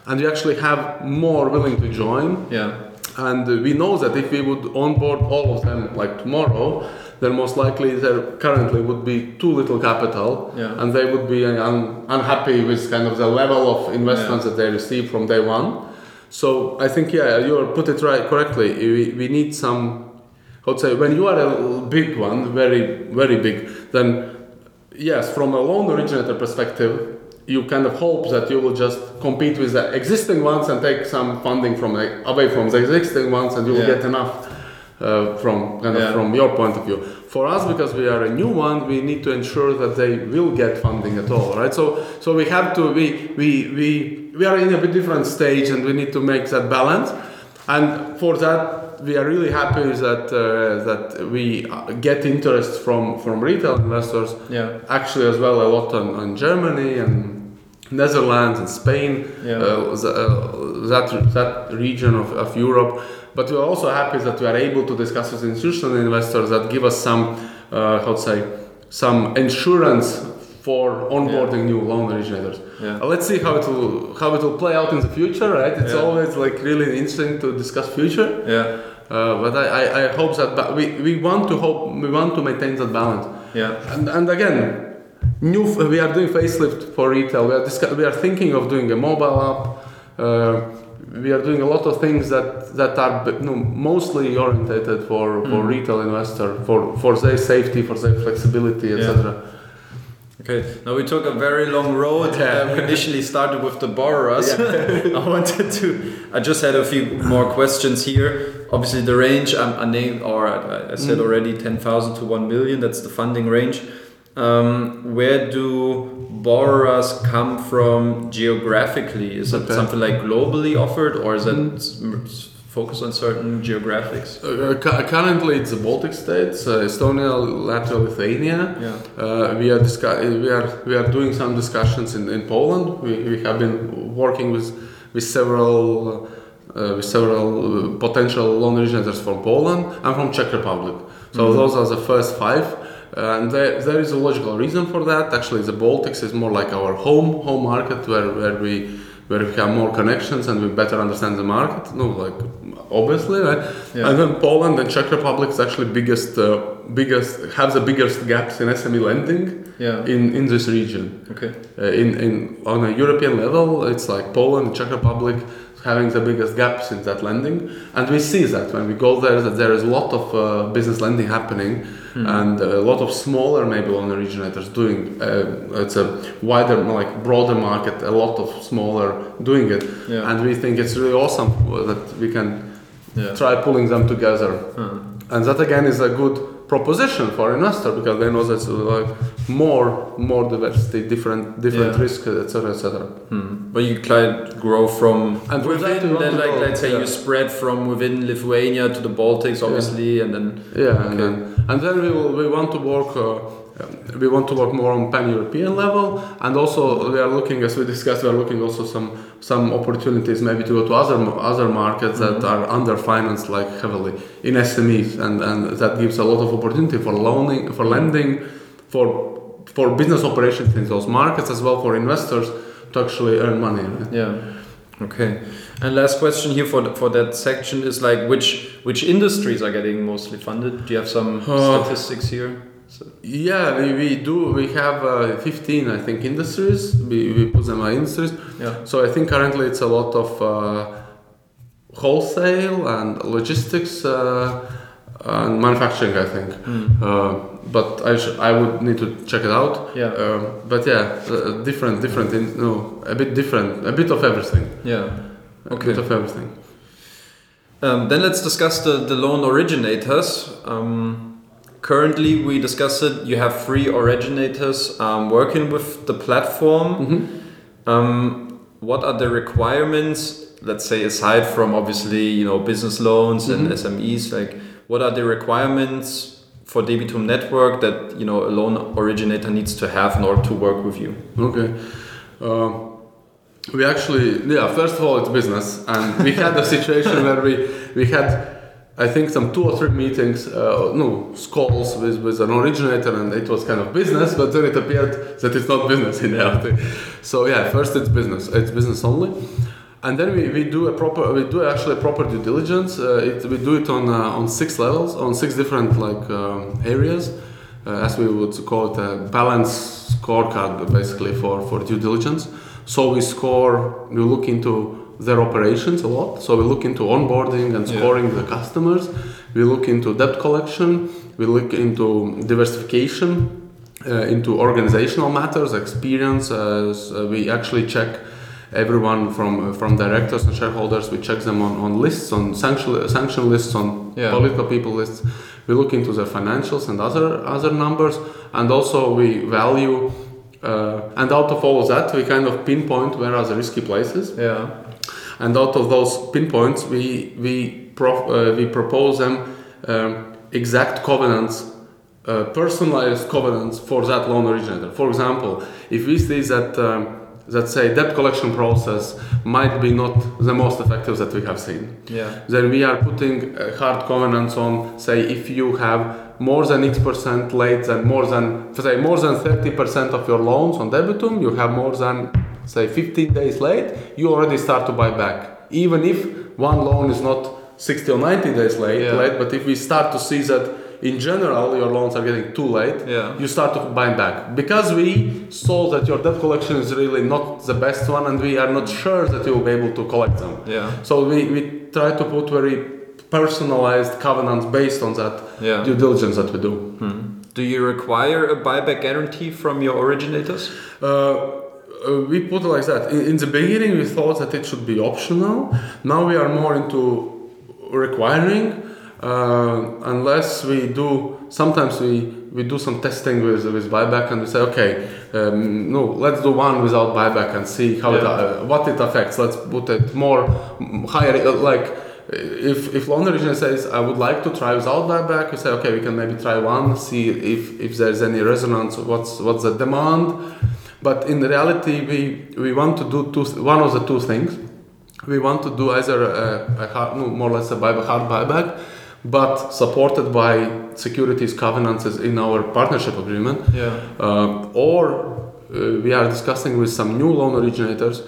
and we actually have more willing to join. yeah, And we know that if we would onboard all of them like tomorrow, then most likely there currently would be too little capital, Yeah. and they would be uh, un- unhappy with kind of the level of investments that they receive from day one. So I think yeah, you put it right correctly. We, we need some. I would say when you are a big one, very very big, then yes, from a loan originator perspective, you kind of hope that you will just compete with the existing ones and take some funding from the, away from the existing ones, and you will Yeah. get enough uh, from kind of Yeah. from your point of view. For us, because we are a new one, we need to ensure that they will get funding at all, right? So so we have to we we we we are in a bit different stage, and we need to make that balance. And for that, we are really happy that uh, that we uh, get interest from from retail investors yeah. actually as well a lot on, on Germany and Netherlands and Spain, Yeah. uh, uh, that that region of, of Europe. But we're also happy that we are able to discuss with institutional investors that give us some, uh, how to say, some insurance for onboarding new loan originators. Yeah. Uh, let's see how it will how it will play out in the future, right? It's Yeah. always like really interesting to discuss future. Yeah. Uh, but I, I, I hope that ba- we, we want to hope we want to maintain that balance. Yeah. And, and again, new f- we are doing facelift for retail. We are discuss- we are thinking of doing a mobile app. Uh, we are doing a lot of things that that are b- no, mostly orientated for, for Mm. retail investor for for their safety, for their flexibility, etc. Okay, now we took a very long road. Yeah. Uh, we initially started with the borrowers. I wanted to. I just had a few more questions here. Obviously, the range um, I named, or I, I said Mm. already, ten thousand to one million. That's the funding range. Um, where do borrowers come from geographically? Is it something like globally offered, or is it Mm. S- s- on certain geographics? Uh, currently, it's the Baltic states, uh, Estonia, Latvia, Lithuania. Yeah. Uh, we are we are we are doing some discussions in, in Poland. We, we have been working with with several uh, with several uh, potential loan originators from Poland and from Czech Republic. So Mhm. those are the first five. And there, there is a logical reason for that. Actually, the Baltics is more like our home home market where, where we where we have more connections and we better understand the market. No, like obviously, right? Yeah. And then Poland and Czech Republic is actually biggest uh, biggest have the biggest gaps in SME lending Yeah. in, in this region. Okay. Uh, in, in on a European level, it's like Poland, and Czech Republic having the biggest gaps in that lending, and we see that when we go there that there is a lot of uh, business lending happening, Hmm. and a lot of smaller maybe loan originators doing. Uh, it's a wider, like broader market. A lot of smaller doing it, Yeah. and we think it's really awesome that we can yeah. try pulling them together. Uh, And that again is a good proposition for investor because they know uh, like more more diversity, different different Yeah. risks, etc., etc. Hmm. But you try to grow from And within, then like let's say yeah. you spread from within Lithuania to the Baltics, obviously, and then Yeah, and Okay. then and then we will we want to work. Uh, um, we want to work more on pan-European level, and also we are looking, as we discussed, we are looking also some some opportunities maybe to go to other other markets that Mhm. are underfinanced like heavily in SMEs, and and that gives a lot of opportunity for loaning, for lending, for for business operations in those markets as well for investors to actually earn money. Right? yeah. Okay. And last question here for the, for that section is like which which industries are getting mostly funded? Do you have some Uh, statistics here? So, Yeah, we, we do. We have uh, 15, I think, industries. We, we put them as industries. yeah. So I think currently it's a lot of uh, wholesale and logistics uh, and manufacturing. I think, uh, but I sh- I would need to check it out. Yeah. Um, but yeah, uh, different, different. In, no, a bit different. A bit of everything. Yeah. Okay. A bit of everything. Um, then let's discuss the, the loan originators. Um, currently, we discussed it. You have three originators um, working with the platform. hmm Um, what are the requirements? Let's say aside from obviously you know business loans and Mhm. SMEs, like what are the requirements for Debitum Network that you know a loan originator needs to have in order to work with you? Okay. Um, we actually, yeah, first of all, it's business. And we had a situation where we, we had, I think, some two or three meetings, uh, no, calls with, with an originator, and it was kind of business, but then it appeared that it's not business in reality. So, yeah, first it's business, it's business only. And then we, we do a proper we do actually a proper due diligence. Uh, it, we do it on uh, on six levels, on six different like um, areas, uh, as we would call it a balance scorecard basically for, for due diligence. So we score, we look into their operations a lot. So we look into onboarding and Yeah. scoring the customers. We look into debt collection. We look into diversification, uh, into organizational matters, experience. Uh, so we actually check everyone from uh, from directors and shareholders. We check them on, on lists, on sanction sanction lists, on Yeah. political people lists. We look into their financials and other other numbers, and also we value. Uh, and out of all of that, we kind of pinpoint where are the risky places. Yeah. And out of those pinpoints, we we prof, uh, we propose them um, exact covenants, uh, personalized covenants for that loan originator. For example, if we see that um, that say debt collection process might be not the most effective that we have seen. Yeah. Then we are putting uh, hard covenants on, say, if you have more than X percent late, then more than say more than 30 percent of your loans on debitum, you have more than say 15 days late, you already start to buy back, even if one loan is not 60 or 90 days late. Yeah. late but if we start to see that in general your loans are getting too late, Yeah. you start to buy back because we saw that your debt collection is really not the best one, and we are not sure that you will be able to collect them. Yeah. So we, we try to put very personalized covenants based on that Yeah. due diligence that we do. Do you require a buyback guarantee from your originators? Uh, uh, we put it like that. In, in the beginning, we thought that it should be optional. Now we are more into requiring, uh, unless we do. Sometimes we, we do some testing with with buyback, and we say, okay, um, no, let's do one without buyback and see how it, uh, what it affects. Let's put it more higher, like. If if loan originator says I would like to try without buyback, we say okay, we can maybe try one, see if, if there's any resonance, what's what's the demand. But in reality, we we want to do two one of the two things. We want to do either a, a hard, no, more or less a buyback, hard buyback, but supported by securities covenants in our partnership agreement. Yeah. Uh, or uh, we are discussing with some new loan originators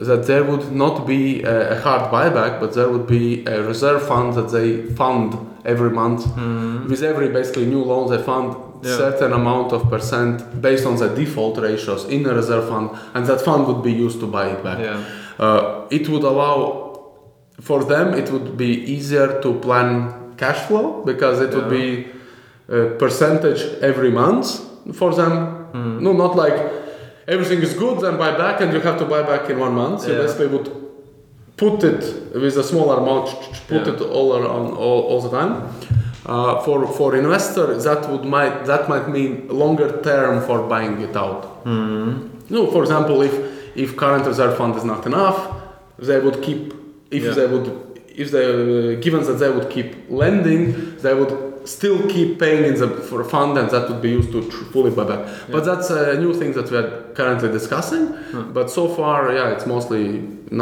that there would not be a, a hard buyback, but there would be a reserve fund that they fund every month. With every basically new loan, they fund Yeah. certain amount of percent based on the default ratios in a reserve fund, and that fund would be used to buy it back. Yeah. Uh, it would allow for them it would be easier to plan cash flow because it would be a percentage every month for them Hmm. no not like everything is good then buy back and you have to buy back in one month you Yeah. basically would put it with a smaller amount put Yeah. it all around all, all the time uh, for for investor that would might that might mean longer term for buying it out no, for example, if if current reserve fund is not enough, they would keep. If Yeah. they would, if they, uh, given that they would keep lending, they would still keep paying in the for fund, and that would be used to tr- fully buy back. But that's a new thing that we are currently discussing. But so far, yeah, it's mostly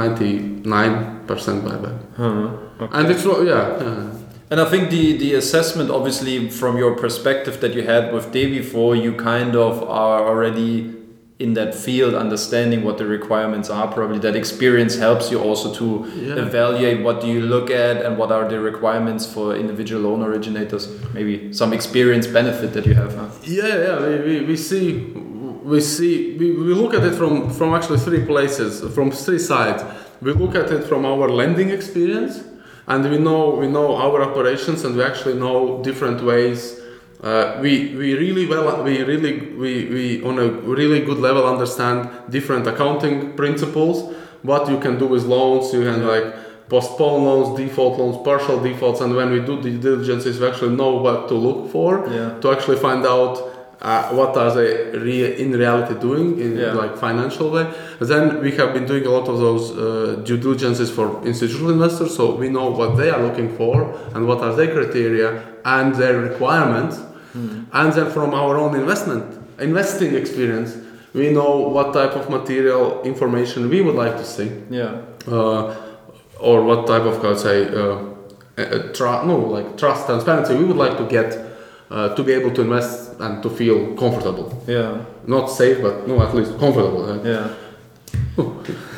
ninety nine percent buyback, Huh. and it's not, yeah. yeah. And I think the, the assessment, obviously, from your perspective that you had with Debifo, you kind of are already in that field, understanding what the requirements are. Probably that experience helps you also to Yeah. evaluate what do you look at and what are the requirements for individual loan originators. Maybe some experience benefit that you have. Huh? Yeah, yeah, we, we, we see, we see, we, we look at it from, from actually three places, from three sides. We look at it from our lending experience, and we know we know our operations, and we actually know different ways. Uh, we we really well we really we, we on a really good level understand different accounting principles. What you can do with loans, you can like postpone loans, default loans, partial defaults, and when we do the diligences, we actually know what to look for Yeah. to actually find out uh, what are they rea- in reality doing in Yeah. like financial way. Then we have been doing a lot of those uh, due diligences for institutional investors, so we know what they are looking for and what are their criteria and their requirements. And then from our own investment investing experience, we know what type of material information we would like to see Yeah. uh, or what type of, let's say, uh, uh, no, like trust, transparency we would like to get uh, to be able to invest and to feel comfortable. Yeah. Not safe, but no, at least comfortable. Right? Yeah.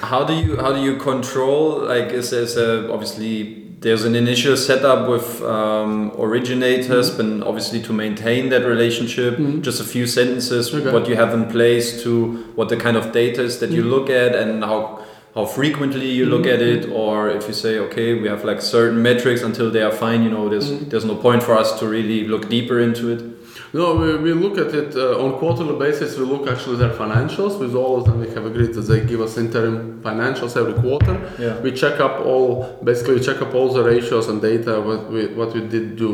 how do you how do you control like is there's a obviously there's an initial setup with um, originators but obviously to maintain that relationship just a few sentences Okay. what you have in place to what the kind of data is that you look at and how how frequently you look at it mm. or if you say okay we have like certain metrics until they are fine you know there's mm. there's no point for us to really look deeper into it No, we, we look at it uh, on quarterly basis. We look actually their financials. With all of them, we have agreed that they give us interim financials every quarter. Yeah. We check up all, basically, we check up all the ratios and data what we what we did do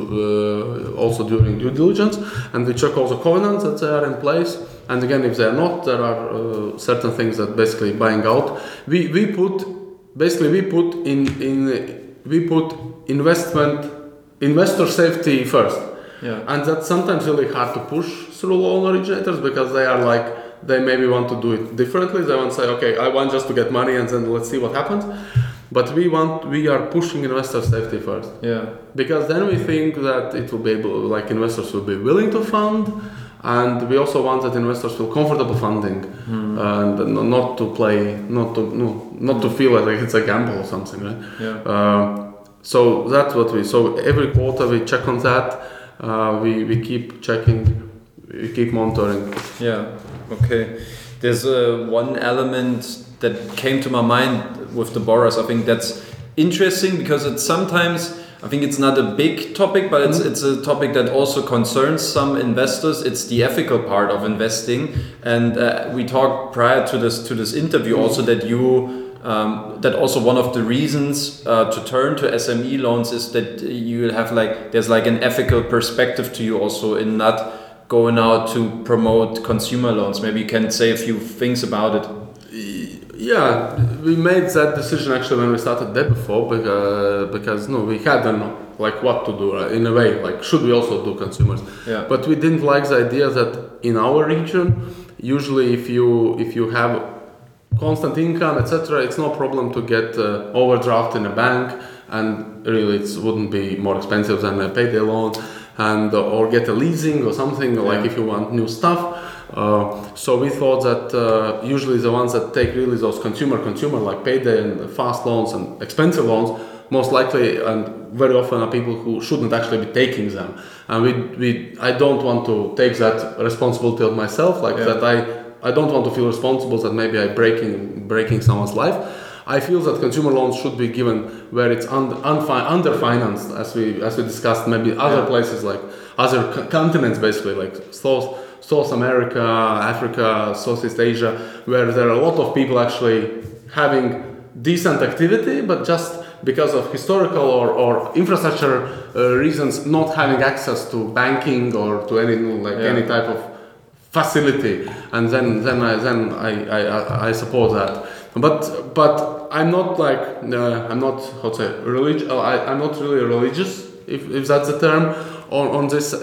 uh, also during due diligence, and we check all the covenants that they are in place. And again, if they are not, there are uh, certain things that basically buying out. We we put basically we put in in we put investment investor safety first yeah and that's sometimes really hard to push through loan originators because they are like they maybe want to do it differently. They want to say, okay, I want just to get money and then let's see what happens. But we want, we are pushing investor safety first Yeah. because then we think that it will be able, like investors will be willing to fund, and we also want that investors feel comfortable funding Hmm. and not to play, not to no, not to feel like it's a gamble or something, right? Yeah. Uh, so that's what we. So every quarter we check on that. Uh, we we keep checking, we keep monitoring. Yeah. Okay. There's uh, one element that came to my mind with the borrowers. I think that's interesting because it's sometimes. I think it's not a big topic, but it's it's a topic that also concerns some investors. It's the ethical part of investing, and uh, we talked prior to this to this interview also that you um, that also one of the reasons uh, to turn to SME loans is that you have like there's like an ethical perspective to you also in not going out to promote consumer loans. Maybe you can say a few things about it. Yeah, we made that decision actually when we started Debifo because because no, we had an like what to do right? in a way like should we also do consumers? Yeah. But we didn't like the idea that in our region, usually if you if you have constant income etc, it's no problem to get uh, overdraft in a bank, and really it wouldn't be more expensive than a payday loan, and uh, or get a leasing or something like if you want new stuff. Uh, so we thought that uh, usually the ones that take really those consumer consumer like payday and fast loans and expensive loans most likely and very often are people who shouldn't actually be taking them and we, we i don't want to take that responsibility on myself like Yeah. that i i don't want to feel responsible that maybe i breaking breaking someone's life I feel that consumer loans should be given where it's un- unfi- underfinanced, as we as we discussed. Maybe other Yeah. places like other co- continents, basically like South South America, Africa, Southeast Asia, where there are a lot of people actually having decent activity, but just because of historical or, or infrastructure uh, reasons, not having access to banking or to any like Yeah. any type of facility, and then then I then I, I, I- support that. But but I'm not like uh, I'm not how to say religious. I I'm not really religious if, if that's the term on, on this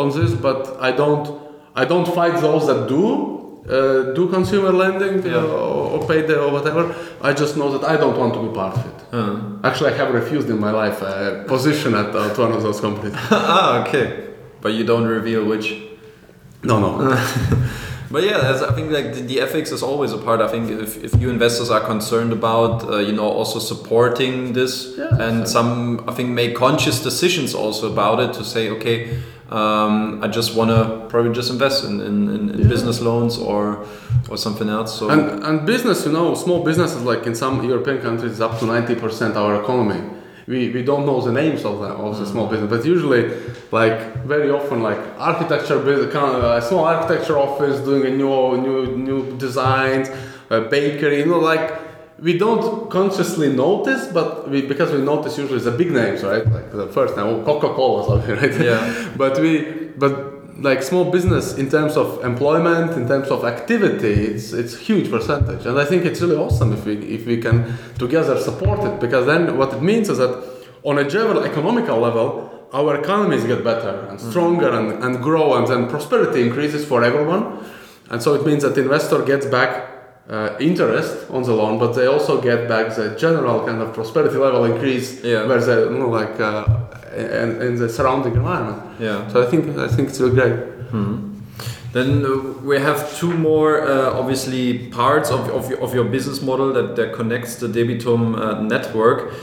on this. But I don't I don't fight those that do. Uh, do consumer lending Yeah. uh, or, or payday or whatever. I just know that I don't want to be part of it. Uh. Actually, I have refused in my life a position at, at one of those companies. ah, okay. But you don't reveal which. No, no. But yeah, that's, I think like the, the ethics is always a part. I think if, if you investors are concerned about, uh, you know, also supporting this, Yeah, and so- some I think make conscious decisions also about it to say, okay, um, I just want to probably just invest in, in, in, in Yeah. business loans or or something else. So And, and business, you know, small businesses like in some European countries is up to 90% our economy. We, we don't know the names of the, of the small mm. business, but usually, like very often, like architecture business, kind of a small architecture office doing a new new new designs, a bakery, you know, like we don't consciously notice, but we because we notice usually the big names, right? Like the first name, Coca Cola, something, right? Yeah. but we but like small business in terms of employment in terms of activity it's it's huge percentage. And i think it's really awesome if we if we can together support it because then what it means is that on a general economical level our economies get better and stronger and, and grow and then prosperity increases for everyone. And so it means that the investor gets back uh, interest on the loan but they also get back the general kind of prosperity level increase Yeah. where the you know, like uh, in, in the surrounding environment yeah. so I think I think it's really great. Then uh, we have two more, uh, obviously, parts of, of, your, of your business model that, that connects the Debitum uh, network.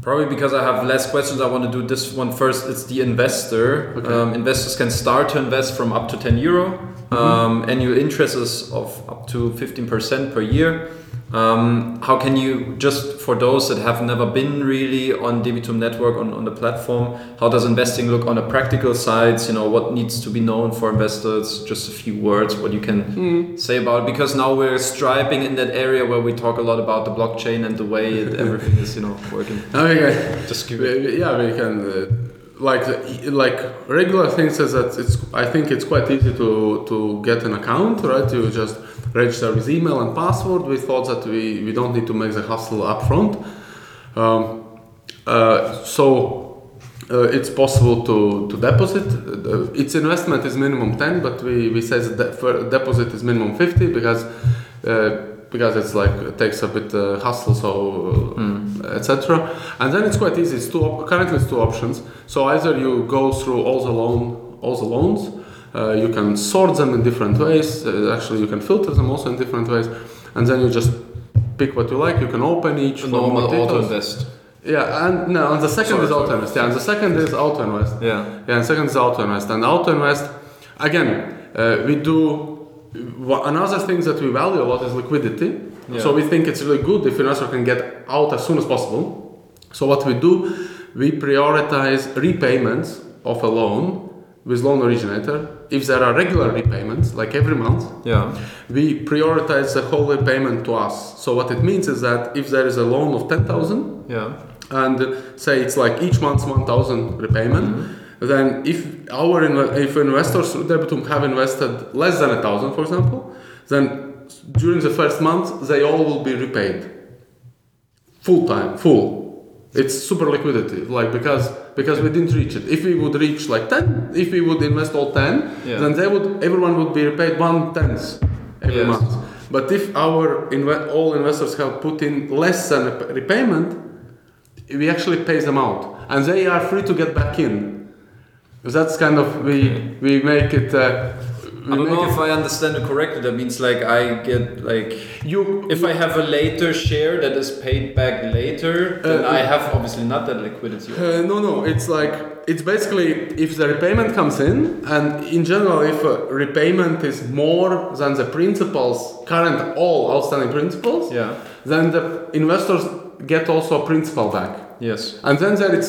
Probably because I have less questions, I want to do this one first. It's the investor. Okay. Um, investors can start to invest from up to 10 euro. Um, annual interest is of up to 15% per year. Um, how can you, just for those that have never been really on Debitum network on, on the platform, how does investing look on a practical side? You know, what needs to be known for investors? Just a few words, what you can say about it. Because now we're striping in that area where we talk a lot about the blockchain and the way it, everything is, you know, working. I- Just give we- yeah, we can uh, like like regular things is that it's I think it's quite easy to to get an account, right? You just register with email and password. We thought that we, we don't need to make the hustle up front. Um, uh, so uh, it's possible to, to deposit. Uh, its investment is minimum 10, but we, we say the de- deposit is minimum 50 because uh, because it's like it takes a bit uh, hassle, so uh, etc. And then it's quite easy. It's two op- currently it's two options. So either you go through all the loan all the loans. Uh, you can sort them in different ways. Uh, actually, you can filter them also in different ways, and then you just pick what you like. You can open each normal auto invest. Yeah, and no, and the second Sorry, is auto invest. Yeah, and the second is auto invest. Yeah. Yeah, and second is auto invest. And auto invest, again, uh, we do another thing that we value a lot is liquidity. Yeah. So we think it's really good if investor can get out as soon as possible. So what we do, we prioritize repayments of a loan with loan originator. If there are regular repayments, like every month, Yeah. we prioritize the whole repayment to us. So what it means is that if there is a loan of 10,000, Yeah. and say it's like each month's 1000 repayment mm-hmm. then if our if investors debitum have invested less than a thousand for example then during the first month they all will be repaid. Full time full. It's super liquidity like because because we didn't reach it. If we would reach like 10 if we would invest all 10 Yeah. then they would everyone would be repaid one tenth every Yes. month. But if our inve- all investors have put in less than a p- repayment we actually pay them out. And they are free to get back in. That's kind of we we make it uh, I don't know if I understand it correctly. That means like I get like you if I have a later share that is paid back later, then Uh, I have obviously not that liquidity. Uh, no, no. It's like it's basically if the repayment comes in, and in general, if repayment is more than the principals current all outstanding principals, Yeah. then the investors get also a principal back, Yes. and then there is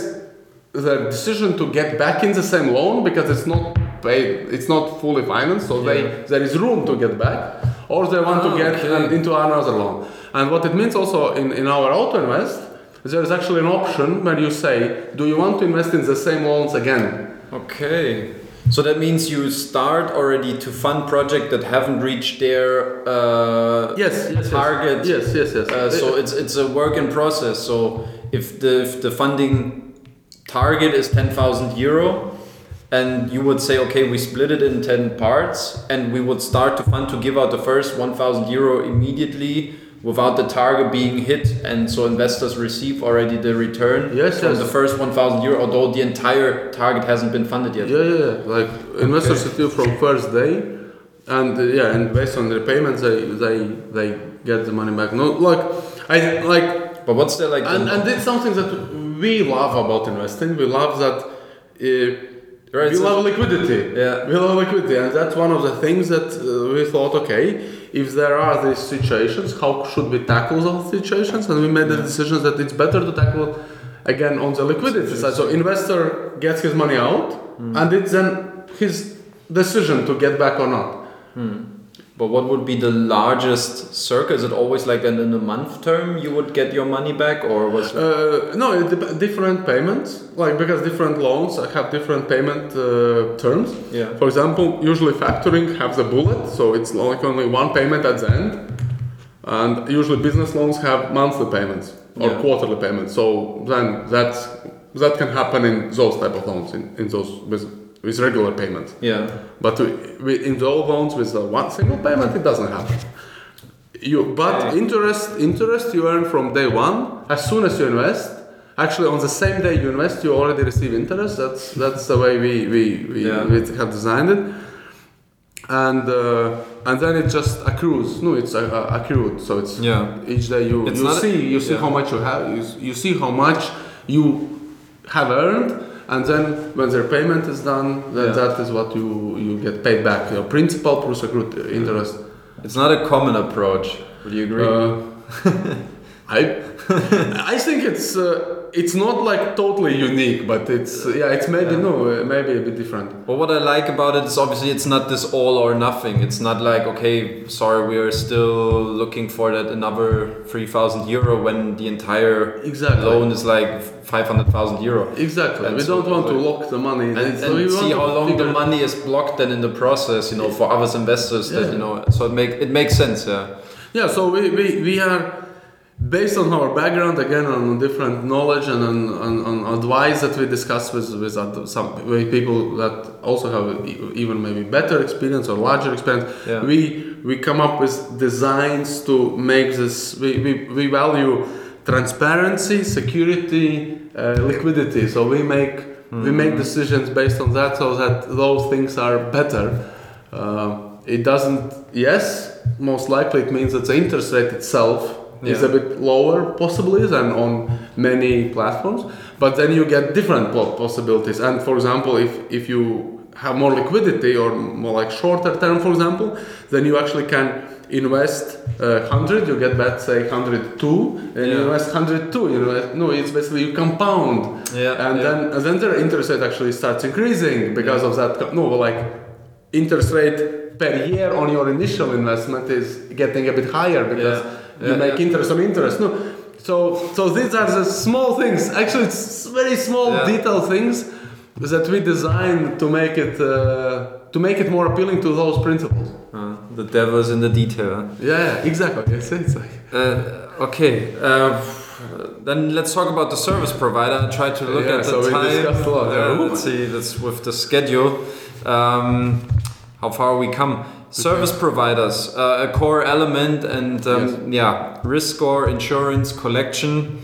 the decision to get back in the same loan because it's not paid, it's not fully financed, so Yeah. they there is room to get back, or they want Ah, to get okay. an- into another loan. And what it means also in, in our auto invest, there is actually an option where you say, do you want to invest in the same loans again? Okay. So that means you start already to fund projects that haven't reached their uh, Yes, yes, target. Yes, yes, yes. Uh, so it's it's a work in process. So if the if the funding target is ten thousand euro, and you would say, okay, we split it in ten parts, and we would start to fund to give out the first one thousand euro immediately without the target being hit, and so investors receive already the return Yes, from yes. the first one thousand euro, although the entire target hasn't been funded yet. yeah, yeah, yeah. Like investors sit you from first day, and uh, yeah, and based on the repayments, they they they get the money back. No, like I like But what's the like? and, the- and it's something that we love about investing. We love that uh, Right, we love liquidity. Yeah. we love liquidity, and that's one of the things that uh, we thought. Okay, if there are these situations, how should we tackle those situations? And we made the decision that it's better to tackle again on the liquidity side. So investor gets his money out, Hmm. and it's then his decision to get back or not. But what would be the largest circle? Is it always like in, in a month term you would get your money back, or was? Uh, no, different payments, like because different loans have different payment uh, terms. Yeah. For example, usually factoring have the bullet, so it's like only one payment at the end, and usually business loans have monthly payments or Yeah. quarterly payments. So then that's that can happen in those type of loans, in, in those with, with regular payments. Yeah. But we, in those loans with one single payment, it doesn't happen. You, but Okay. interest, interest you earn from day one. As soon as you invest, actually on the same day you invest, you already receive interest. That's that's the way we we, we, Yeah. we have designed it. And uh, and then it just accrues. No, it's uh, uh, accrued. So it's Yeah. each day you It's you not a- see you see yeah. how much you have. You, you see how much you have earned, and then when the payment is done, then Yeah. that is what you you get paid back. Your principal plus accrued interest. It's not a common approach. Would you agree? Uh, I I think it's uh, it's not like totally unique, but it's yeah, it's maybe no, uh, maybe a bit different. Well, what I like about it is obviously it's not this all or nothing. It's not like okay, sorry, we are still looking for that another three thousand euro when the entire Exactly. loan is like five hundred thousand euro. Exactly. And we so don't want to lock the money. And, and we want see how long the money is blocked then in the process, you know, for other investors that you know. So it make it makes sense, yeah. Yeah, so we, we, we are based on our background again on different knowledge and on, on, on advice that we discuss with, with some with people that also have even maybe better experience or larger experience Yeah. we we come up with designs to make this we, we, we value transparency security uh, liquidity. So we make we make decisions based on that so that those things are better. Uh, it doesn't yes most likely it means that the interest rate itself is Yeah. a bit lower possibly than on many platforms but then you get different possibilities and for example if if you have more liquidity or more like shorter term for example then you actually can invest uh, 100 you get back say 102 and you Yeah. invest 102 you know no it's basically you compound Yeah, and yeah. then and then the interest rate actually starts increasing because of that no like interest rate per year on your initial investment is getting a bit higher because you yeah, make yeah. interest on interest no so so these are the small things actually it's very small Yeah. detail things that we design to make it uh, to make it more appealing to those principles Uh, the devil's in the detail. yeah exactly it's, it's like Uh, okay. Uh, then let's talk about the service provider. I try to look Yeah, at the so we discussed a lot. Uh, let's see. That's with the schedule. Um, how far we come. Service providers, uh, a core element, and um, yeah, risk score, insurance, collection.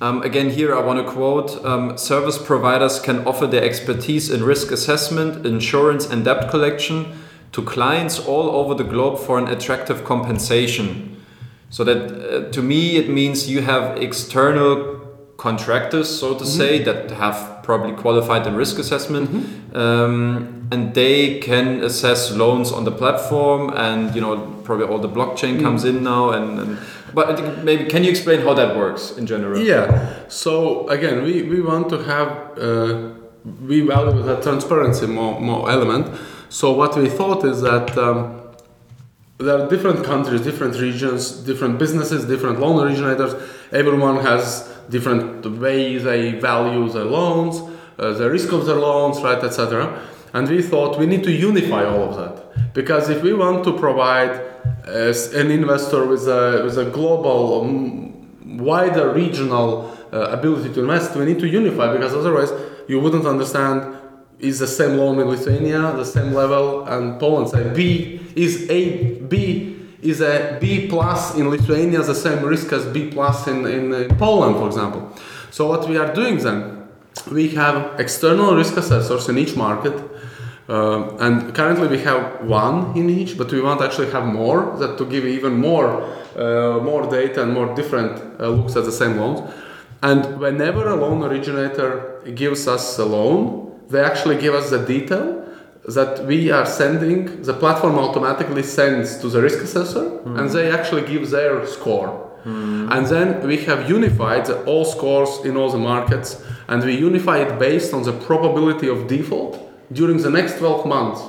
Um, again, here I want to quote: um, Service providers can offer their expertise in risk assessment, insurance, and debt collection to clients all over the globe for an attractive compensation. So that uh, to me it means you have external contractors, so to say, that have probably qualified in risk assessment, um, and they can assess loans on the platform, and you know probably all the blockchain comes in now, and, and but maybe can you explain how that works in general? Yeah. So again, we, we want to have uh, we value the transparency more more element. So what we thought is that um, there are different countries, different regions, different businesses, different loan originators. Everyone has different ways they value their loans, uh, the risk of their loans, right, etc. And we thought we need to unify all of that because if we want to provide uh, an investor with a with a global, um, wider regional uh, ability to invest, we need to unify because otherwise you wouldn't understand is the same loan in Lithuania, the same level, and Poland say B is A B is a B plus in Lithuania, the same risk as B plus in, in, in Poland, for example. So what we are doing then, we have external risk assessors in each market, uh, and currently we have one in each, but we want to actually have more that to give even more uh, more data and more different uh, looks at the same loans. And whenever a loan originator gives us a loan, they actually give us the detail that we are sending. The platform automatically sends to the risk assessor, and hmm. they actually give their score. Hmm. And then we have unified the, all scores in all the markets, and we unify it based on the probability of default during the next 12 months.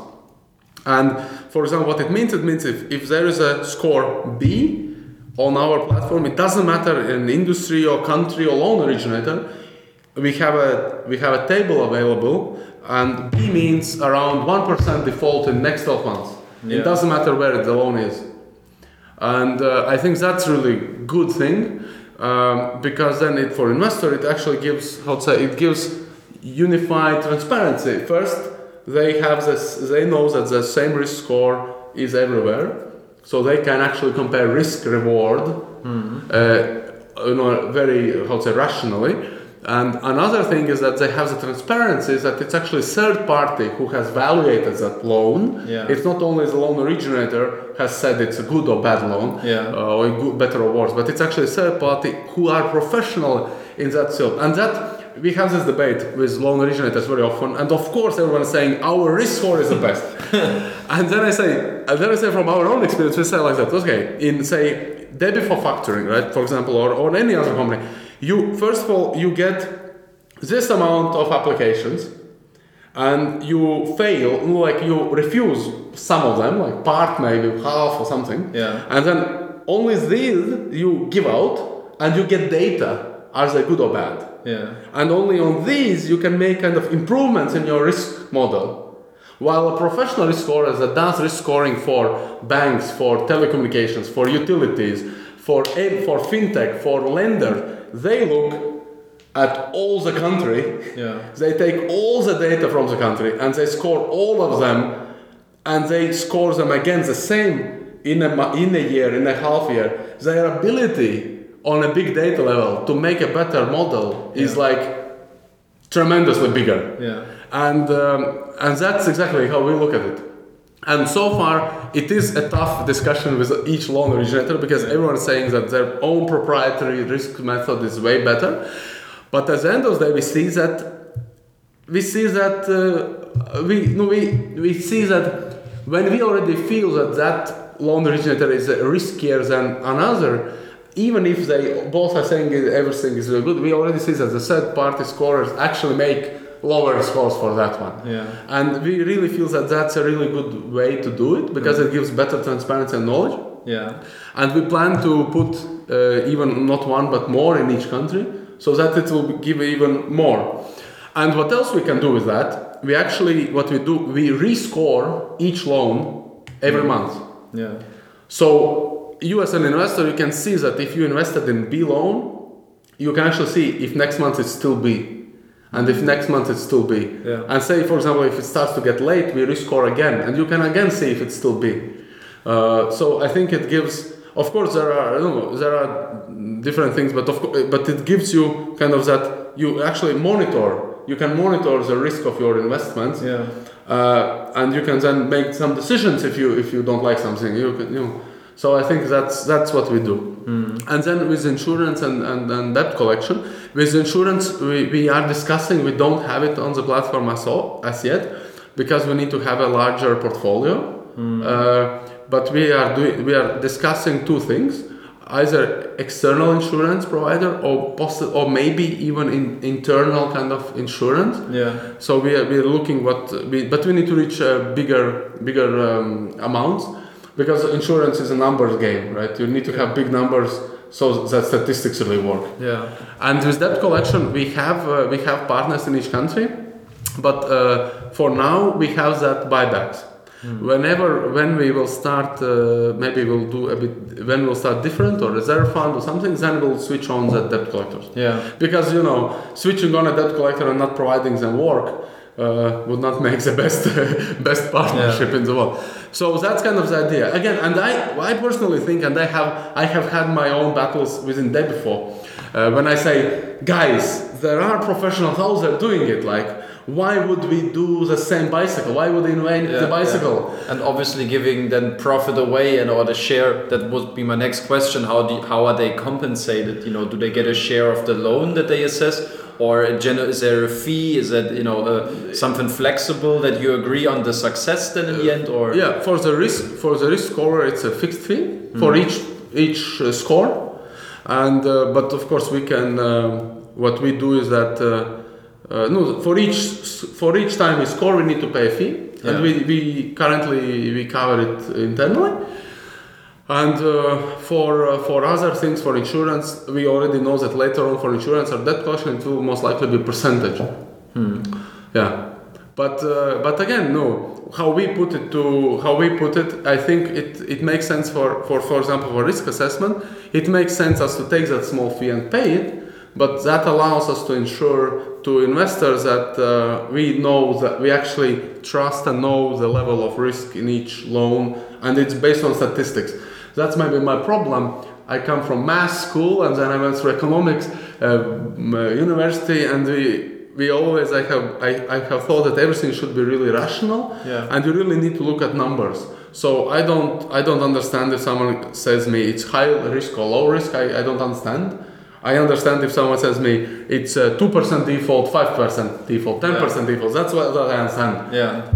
And for example, what it means, it means if, if there is a score B on our platform, it doesn't matter in industry or country or loan originator, we have a we have a table available, and B means around one percent default in next 12 months. Yeah. It doesn't matter where the loan is, and uh, I think that's really good thing um, because then it for investor it actually gives how to say it gives unified transparency. First, they have this they know that the same risk score is everywhere, so they can actually compare risk reward uh, you know, very how to say rationally. And another thing is that they have the transparency that it's actually third party who has evaluated that loan. Yeah. It's not only the loan originator has said it's a good or bad loan, Yeah. uh, or good, better or worse, but it's actually third party who are professional in that field. And that we have this debate with loan originators very often, and of course everyone is saying our risk score is the best. and then I say, and then I say from our own experience, we say like that. Okay, in say Debifo factoring, right? For example, or, or any other company, you first of all you get this amount of applications, and you fail, like you refuse some of them, like part maybe half or something. Yeah. And then only these you give out, and you get data. Are they good or bad? Yeah. And only on these you can make kind of improvements in your risk model. While a professional risk scorer that does risk scoring for banks, for telecommunications, for utilities, for for fintech, for lender, they look at all the country. Yeah. They take all the data from the country and they score all of them, and they score them again the same in a in a year, in a half year. Their ability on a big data level to make a better model is like tremendously bigger. Yeah. And, um, and that's exactly how we look at it. And so far, it is a tough discussion with each loan originator because everyone is saying that their own proprietary risk method is way better. But at the end of the day, we see that we see that uh, we no we we see that when we already feel that that loan originator is riskier than another, even if they both are saying everything is good, we already see that the third party scorers actually make lower scores for that one. Yeah. And we really feel that that's a really good way to do it because it gives better transparency and knowledge. Yeah. And we plan to put uh, even not one but more in each country so that it will give even more. And what else we can do with that? We actually, what we do, we rescore each loan every month. Yeah. So you as an investor, you can see that if you invested in B loan, you can actually see if next month it's still B, and if next month it's still B. Yeah. And say, for example, if it starts to get late, we rescore again, and you can again see if it's still B. Uh, so I think it gives. Of course, there are you know, there are different things, but of course, but it gives you kind of that you actually monitor. You can monitor the risk of your investments Yeah. uh, and you can then make some decisions if you if you don't like something you can you know so i think that's that's what we do. And then with insurance and, and, and debt collection with insurance we, we are discussing we don't have it on the platform as, all, as yet because we need to have a larger portfolio. Uh, but we are doing we are discussing two things either external insurance provider or possi- or maybe even in internal kind of insurance. Yeah. so we are, we are looking what we, but we need to reach uh, bigger bigger um, amounts because insurance is a numbers game, right? You need to have big numbers so that statistics really work. Yeah. And with debt collection, we have uh, we have partners in each country, but uh, for now we have that buybacks. Whenever when we will start, uh, maybe we'll do a bit. When we'll start different or reserve fund or something, then we'll switch on the debt collectors Yeah. because you know switching on a debt collector and not providing them work uh, would not make the best best partnership in the world. So that's kind of the idea. Again, and I I personally think, and I have I have had my own battles within that before. Uh, when I say, guys, there are professionals out there doing it. Like, why would we do the same bicycle? Why would we invent Yeah, the bicycle? yeah. And obviously giving then profit away and or the share. That would be my next question. How do how are they compensated? You know, do they get a share of the loan that they assess, or is there a fee? Is that you know uh, something flexible that you agree on the success then in the end, or Yeah, for the risk for the risk scorer, it's a fixed fee for each each uh, score, and uh, but of course we can. Um, what we do is that uh, uh, no for each for each time we score, we need to pay a fee, Yeah. and we, we currently we cover it internally. And uh, for uh, for other things, for insurance, we already know that later on for insurance or debt collection, it will most likely be percentage. Yeah, but uh, but again, no. How we put it to how we put it, I think it, it makes sense for, for for example for risk assessment. It makes sense us to take that small fee and pay it, but that allows us to ensure to investors that uh, we know that we actually trust and know the level of risk in each loan, and it's based on statistics. That's maybe my problem. I come from math school and then I went through economics uh, uh, university, and we we always I have I, I have thought that everything should be really rational, Yeah. and you really need to look at numbers. So I don't I don't understand if someone says me it's high risk or low risk. I, I don't understand. I understand if someone says me it's two percent default, five percent default, ten percent default. That's what, what I understand. yeah,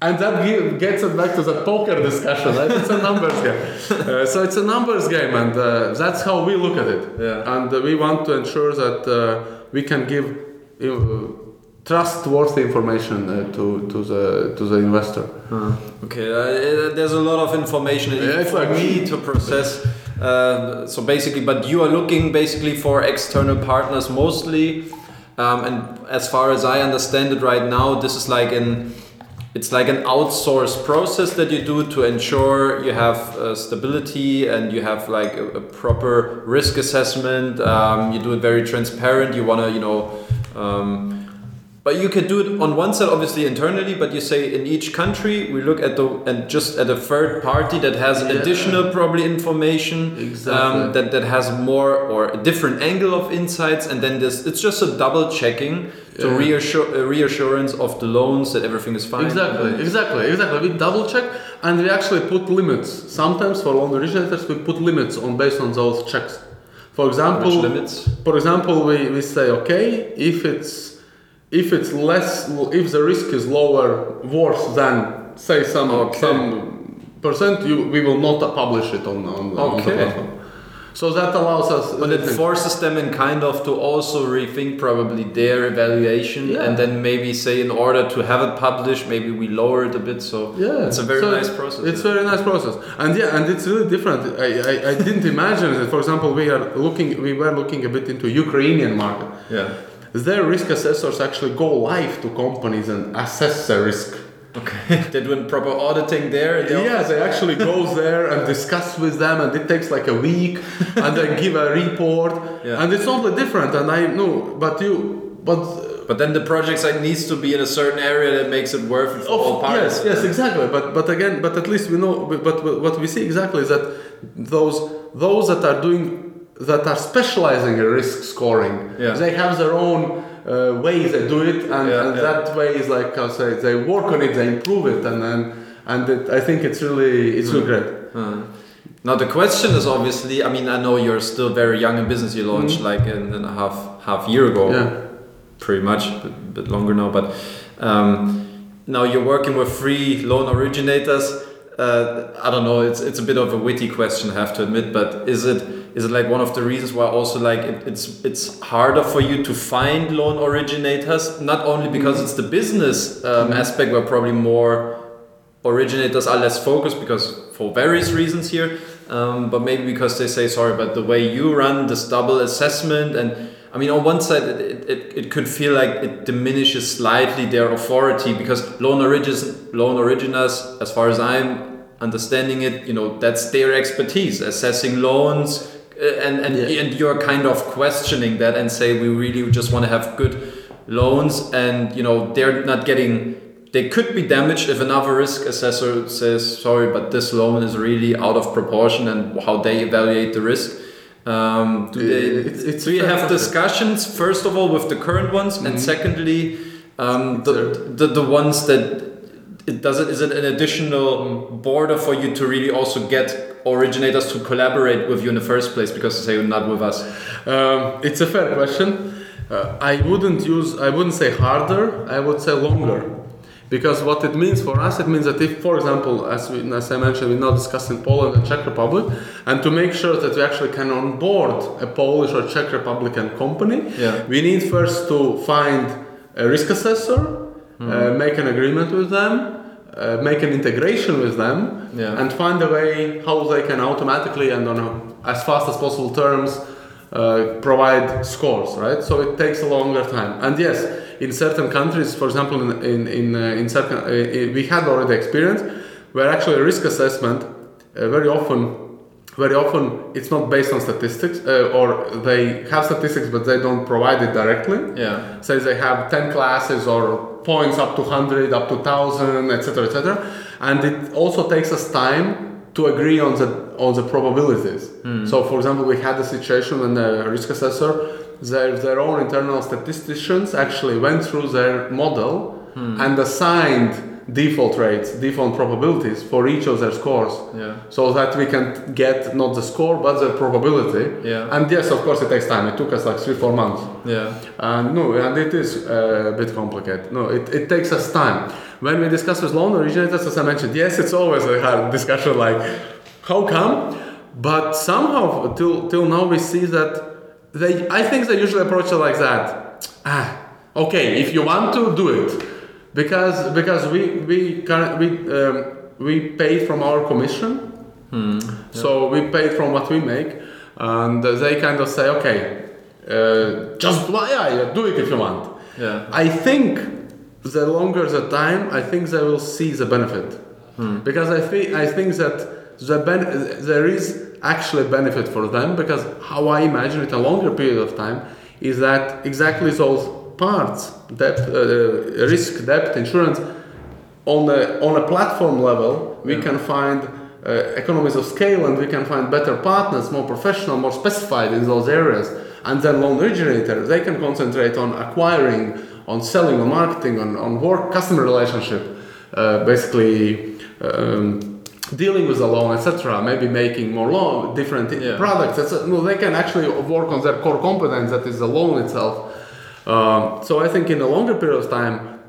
And that give, gets it back to the poker discussion, right? It's a numbers game. Uh, so it's a numbers game, and uh, that's how we look at it. Yeah. And uh, we want to ensure that uh, we can give uh, trustworthy information uh, to, to the to the investor. Okay, uh, there's a lot of information Yeah, for exactly. me to process. Uh, so basically, but you are looking basically for external partners mostly, um, and as far as I understand it right now, this is like an it's like an outsourced process that you do to ensure you have uh, stability and you have like a, a proper risk assessment. Um, you do it very transparent. You want to, you know, um, but you can do it on one side, obviously internally. But you say in each country, we look at the and just at a third party that has Yeah. additional probably information Exactly. um, that that has more or a different angle of insights, and then this it's just a double checking reassure uh, reassurance of the loans that everything is fine. Exactly, exactly, exactly. We double check and we actually put limits. Sometimes for loan originators, we put limits on based on those checks. For example, limits? for example, we, we say okay if it's if it's less if the risk is lower worse than say some Okay. some percent, you we will not publish it on on, on the Okay. platform. So that allows us. But it forces them in kind of to also rethink probably their evaluation Yeah. and then maybe say in order to have it published, maybe we lower it a bit. So Yeah, it's a very So nice process. It's yeah. very nice process, and yeah, and it's really different. I, I, I didn't imagine that. For example, we are looking, we were looking a bit into Ukrainian market. yeah. Their risk assessors actually go live to companies and assess the risk. Okay. They're doing proper auditing there. the Yeah, they actually go there and discuss with them, and it takes like a week, and then give a report, Yeah. and it's totally different. And I know, but you, but But then the project site needs to be in a certain area that makes it worth it for all parties. yes, yes, exactly. But but again, but at least we know. But, but what we see exactly is that those those that are doing that are specializing in risk scoring, Yeah. they have their own uh, ways they do it, and, Yeah, and yeah. that way is like I say they work on it, they improve it, and then and it, I think it's really it's really great. Uh, now the question is obviously, I mean, I know you're still very young in business. You launched like in, in a half half year ago. Yeah. pretty much, a bit longer now. But um, now you're working with free loan originators. Uh, I don't know. It's it's a bit of a witty question, I have to admit. But is it is it like one of the reasons why also like it, it's it's harder for you to find loan originators? Not only because it's the business um, aspect, where probably more originators are less focused because for various reasons here um, but maybe because they say sorry but the way you run this double assessment and i mean on one side it, it, it could feel like it diminishes slightly their authority because loan originals loan originals as far as i'm understanding it you know that's their expertise assessing loans and and, Yeah. and you're kind of questioning that and say we really just want to have good loans and you know they're not getting they could be damaged if another risk assessor says sorry but this loan is really out of proportion and how they evaluate the risk. Um, do they, It's- it's do you have discussions first of all with the current ones? And secondly um, the, the, the ones that it does it is it an additional border for you to really also get originators to collaborate with you in the first place because they say you're not with us Um, it's a fair question. Uh, I wouldn't use, I wouldn't say harder, I would say longer. Because what it means for us, it means that if, for example, as, we, as I mentioned, we're now discussing Poland and Czech Republic, and to make sure that we actually can onboard a Polish or Czech Republican company, Yeah. we need first to find a risk assessor, uh, make an agreement with them, uh, make an integration with them, Yeah. and find a way how they can automatically and on a, as fast as possible terms uh, provide scores, right? So it takes a longer time. And yes, in certain countries, for example, in in in, uh, in certain, uh, we had already experience where actually risk assessment uh, very often. Very often, it's not based on statistics, uh, or they have statistics but they don't provide it directly yeah say they have 10 classes or points up to 100 up to 1000 etc etc and it also takes us time to agree on the on the probabilities. Hmm. So for example we had a situation when the risk assessor their, their own internal statisticians actually went through their model hmm. and assigned default rates default probabilities for each of their scores yeah so that we can get not the score but the probability Yeah. and yes of course it takes time it took us like three four months yeah and no, and it is uh, a bit complicated. No, it, it takes us time. When we discuss with loan originators, as I mentioned, yes, it's always a hard discussion like, how come? But somehow, till, till now, we see that they, I think they usually approach it like that. Ah, okay, if you want to, do it. Because, because we, we, current- we, um, we pay from our commission, so we pay from what we make, and they kind of say, okay, uh, just yeah, do it if you want. yeah I think the longer the time, I think they will see the benefit. Hmm. Because I think I think that the ben- there is actually benefit for them because how I imagine it a longer period of time is that exactly those parts debt, uh, risk, debt, insurance on a on a platform level we Yeah. can find uh, economies of scale and we can find better partners, more professional, more specified in those areas. And then loan originator, they can concentrate on acquiring, on selling, on marketing, on, on work, customer relationship, uh, basically um, dealing with the loan, etc. Maybe making more loan, different Yeah. products. No, they can actually work on their core competence, that is the loan itself. Um, so I think in a longer period of time,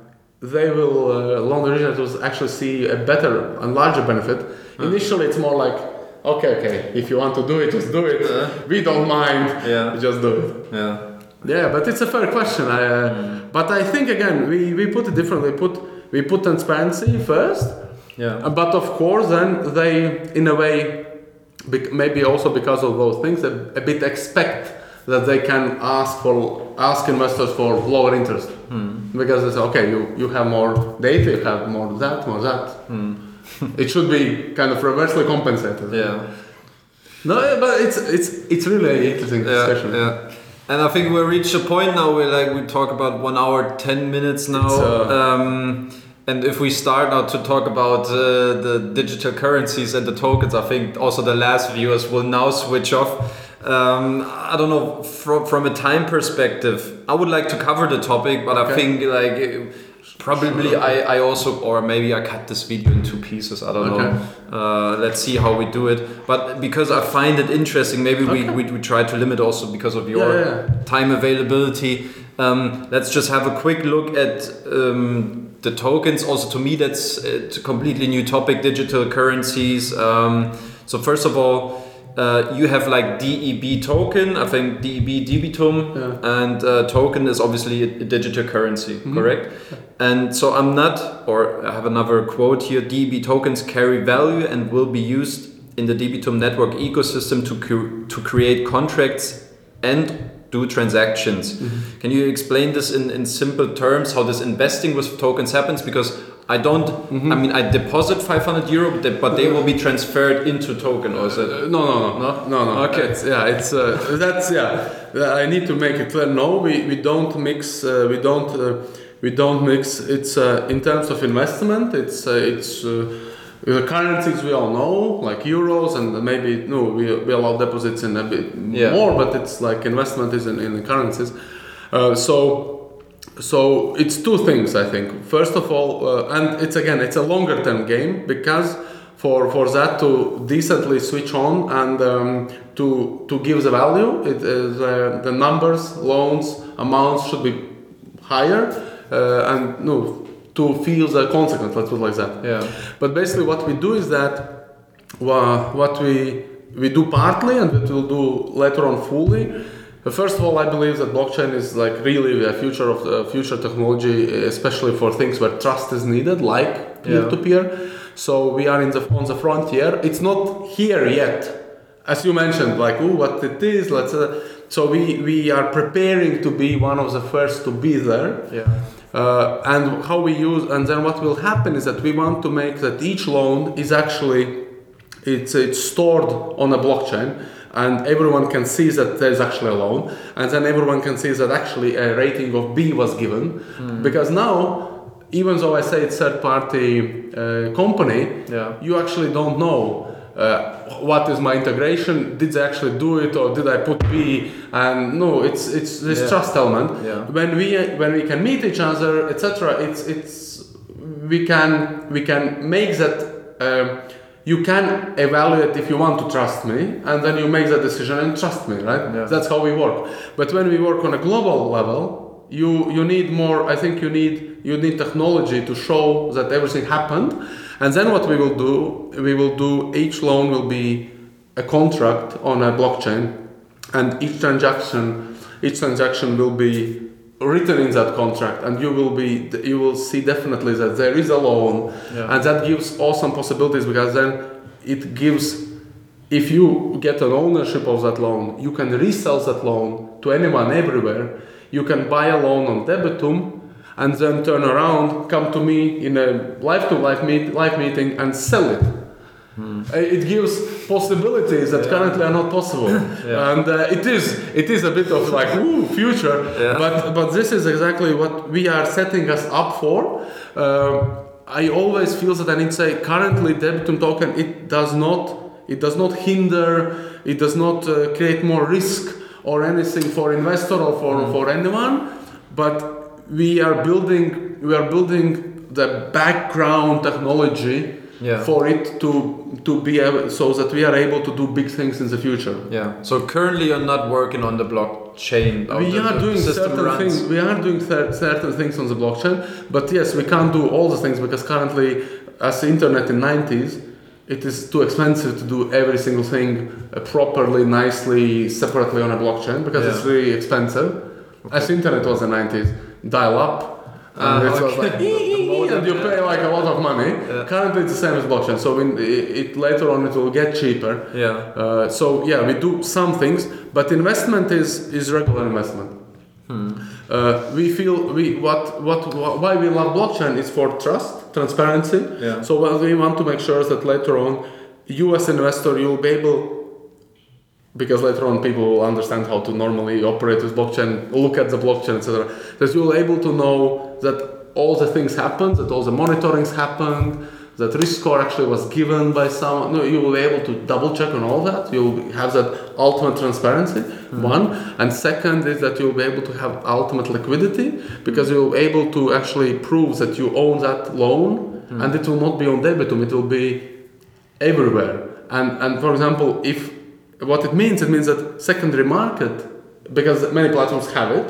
they will uh, loan originators actually see a better and larger benefit. Initially, it's more like, okay, okay, if you want to do it, just do it. Uh. we don't mind. Yeah. Just do it. Yeah. Yeah, but it's a fair question. I, uh, But I think again, we, we put it differently. We put we put transparency first, Yeah. uh, but of course, then they, in a way, bec- maybe also because of those things, a, a bit expect that they can ask for ask investors for lower interest because they say, okay, you, you have more data, you have more that, more that. it should be kind of reversely compensated. Yeah. No, but it's it's it's really an interesting Yeah, discussion. yeah. And I think we reached a point now where like we talk about one hour ten minutes now. Um, and if we start now to talk about uh, the digital currencies and the tokens, I think also the last viewers will now switch off. Um, I don't know from from a time perspective. I would like to cover the topic, but I think like uh, probably I, I also or maybe I cut this video in two pieces. I don't Okay. know. Uh, let's see how we do it. But because I find it interesting, maybe we, Okay. we, we try to limit also because of your Yeah, yeah. time availability. Um, let's just have a quick look at um, the tokens. Also, to me, that's a completely new topic: digital currencies. Um, so first of all. Uh, you have like DEB token, I think DEB debitum, Yeah. and uh, token is obviously a, digital currency, correct? And so I'm not, or I have another quote here DB tokens carry value and will be used in the Debitum network ecosystem to, to create contracts and do transactions. Can you explain this in, in simple terms how this investing with tokens happens? Because I don't, I mean, I deposit 500 euro, but they- but they will be transferred into token, or is it? Uh, no, no, no, No? no, no. Okay. It's, yeah, it's uh, that's yeah. I need to make it clear. No, we, we don't mix. Uh, we don't uh, we don't mix. It's uh, in terms of investment. It's uh, it's. Uh, the currencies we all know, like euros, and maybe no, we, we allow deposits in a bit Yeah. more, but it's like investment is in, in the currencies. Uh, so so it's two things I think. First of all, uh, and it's again it's a longer term game because for for that to decently switch on and um, to to give the value, it is uh, the numbers, loans, amounts should be higher, uh, and no to feel the consequence. Let's put it like that. Yeah. But basically, what we do is that wha- what we we do partly, and what we'll do later on fully. First of all, I believe that blockchain is like really a future of the future technology, especially for things where trust is needed, like peer-to-peer. So we are in the on the frontier. It's not here yet, as you mentioned. Like, oh, what it is. Let's. Uh, so we we are preparing to be one of the first to be there. Yeah. Uh, and how we use and then what will happen is that we want to make that each loan is actually it's it's stored on a blockchain and everyone can see that there's actually a loan and then everyone can see that actually a rating of b was given because now even though i say it's third party uh, company Yeah. you actually don't know uh, what is my integration did they actually do it or did i put b and no it's it's this Yeah. trust element Yeah. when we when we can meet each other etc it's it's we can we can make that um, you can evaluate if you want to trust me and then you make that decision and trust me right? Yeah. that's how we work. But when we work on a global level you you need more i think you need you need technology to show that everything happened. And then what we will do we will do each loan will be a contract on a blockchain and each transaction each transaction will be written in that contract and you will be you will see definitely that there is a loan Yeah. and that gives awesome possibilities because then it gives if you get an ownership of that loan you can resell that loan to anyone everywhere you can buy a loan on debitum and then turn around, come to me in a life to life meet, live meeting, and sell it. Uh, It gives possibilities that Yeah. currently are not possible, Yeah. and uh, it is it is a bit of like ooh future. Yeah. But but this is exactly what we are setting us up for. Uh, I always feel that I need to say currently Debitum token it does not it does not hinder it does not uh, create more risk or anything for investor or for, for anyone but we are building we are building the background technology Yeah. for it to to be able, so that we are able to do big things in the future Yeah. So currently you're not working on the blockchain. we the- are the doing certain runs. things. We are doing cer- certain things on the blockchain, but yes, we can't do all the things because currently, as the internet in '90s, it is too expensive to do every single thing uh, properly, nicely, separately on a blockchain because it's really expensive. As the internet was in '90s, dial-up. And Ah, it was like, and you pay like a lot of money. Yeah. Currently, it's the same as blockchain. So in, it, later on, it will get cheaper. Yeah. Uh, so yeah, we do some things, but investment is is regular investment. Uh, we feel we what, what what why we love blockchain is for trust, transparency. Yeah. So well, we want to make sure that later on, you as investor, you'll be able. Because later on people will understand how to normally operate with blockchain, look at the blockchain, etc. That you'll able to know that all the things happened, that all the monitorings happened, that risk score actually was given by someone. No, you will be able to double check on all that. You'll have that ultimate transparency. Hmm. One, and second is that you'll be able to have ultimate liquidity because you'll be able to actually prove that you own that loan, hmm. and it will not be on debitum. It will be everywhere. And and for example, if what it means, it means that secondary market, because many platforms have it,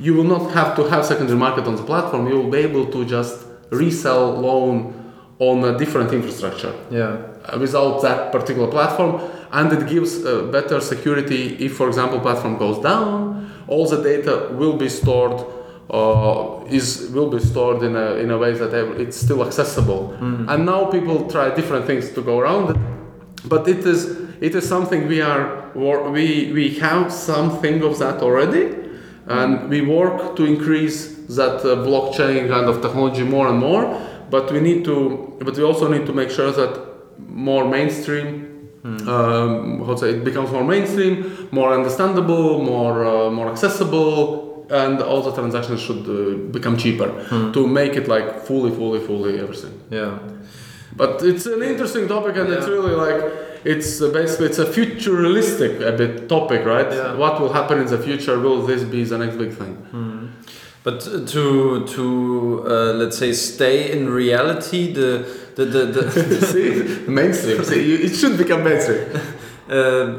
you will not have to have secondary market on the platform. You will be able to just resell loan on a different infrastructure Yeah. uh, without that particular platform. And it gives uh, better security if for example platform goes down. All the data will be stored uh, is will be stored in a, in a way that it's still accessible. And now people try different things to go around it. But it is it is something we are we we have something of that already and we work to increase that uh, blockchain kind of technology more and more but we need to but we also need to make sure that more mainstream um, how to say it becomes more mainstream more understandable more uh, more accessible and all the transactions should uh, become cheaper to make it like fully fully fully everything. Yeah. but it's an interesting topic and it's really like it's uh, basically it's a futuristic a bit topic right? Yeah. what will happen in the future? Will this be the next big thing? But uh, to to uh, let's say stay in reality, the the the, the see? Mainstream. See you, it should become mainstream. Um,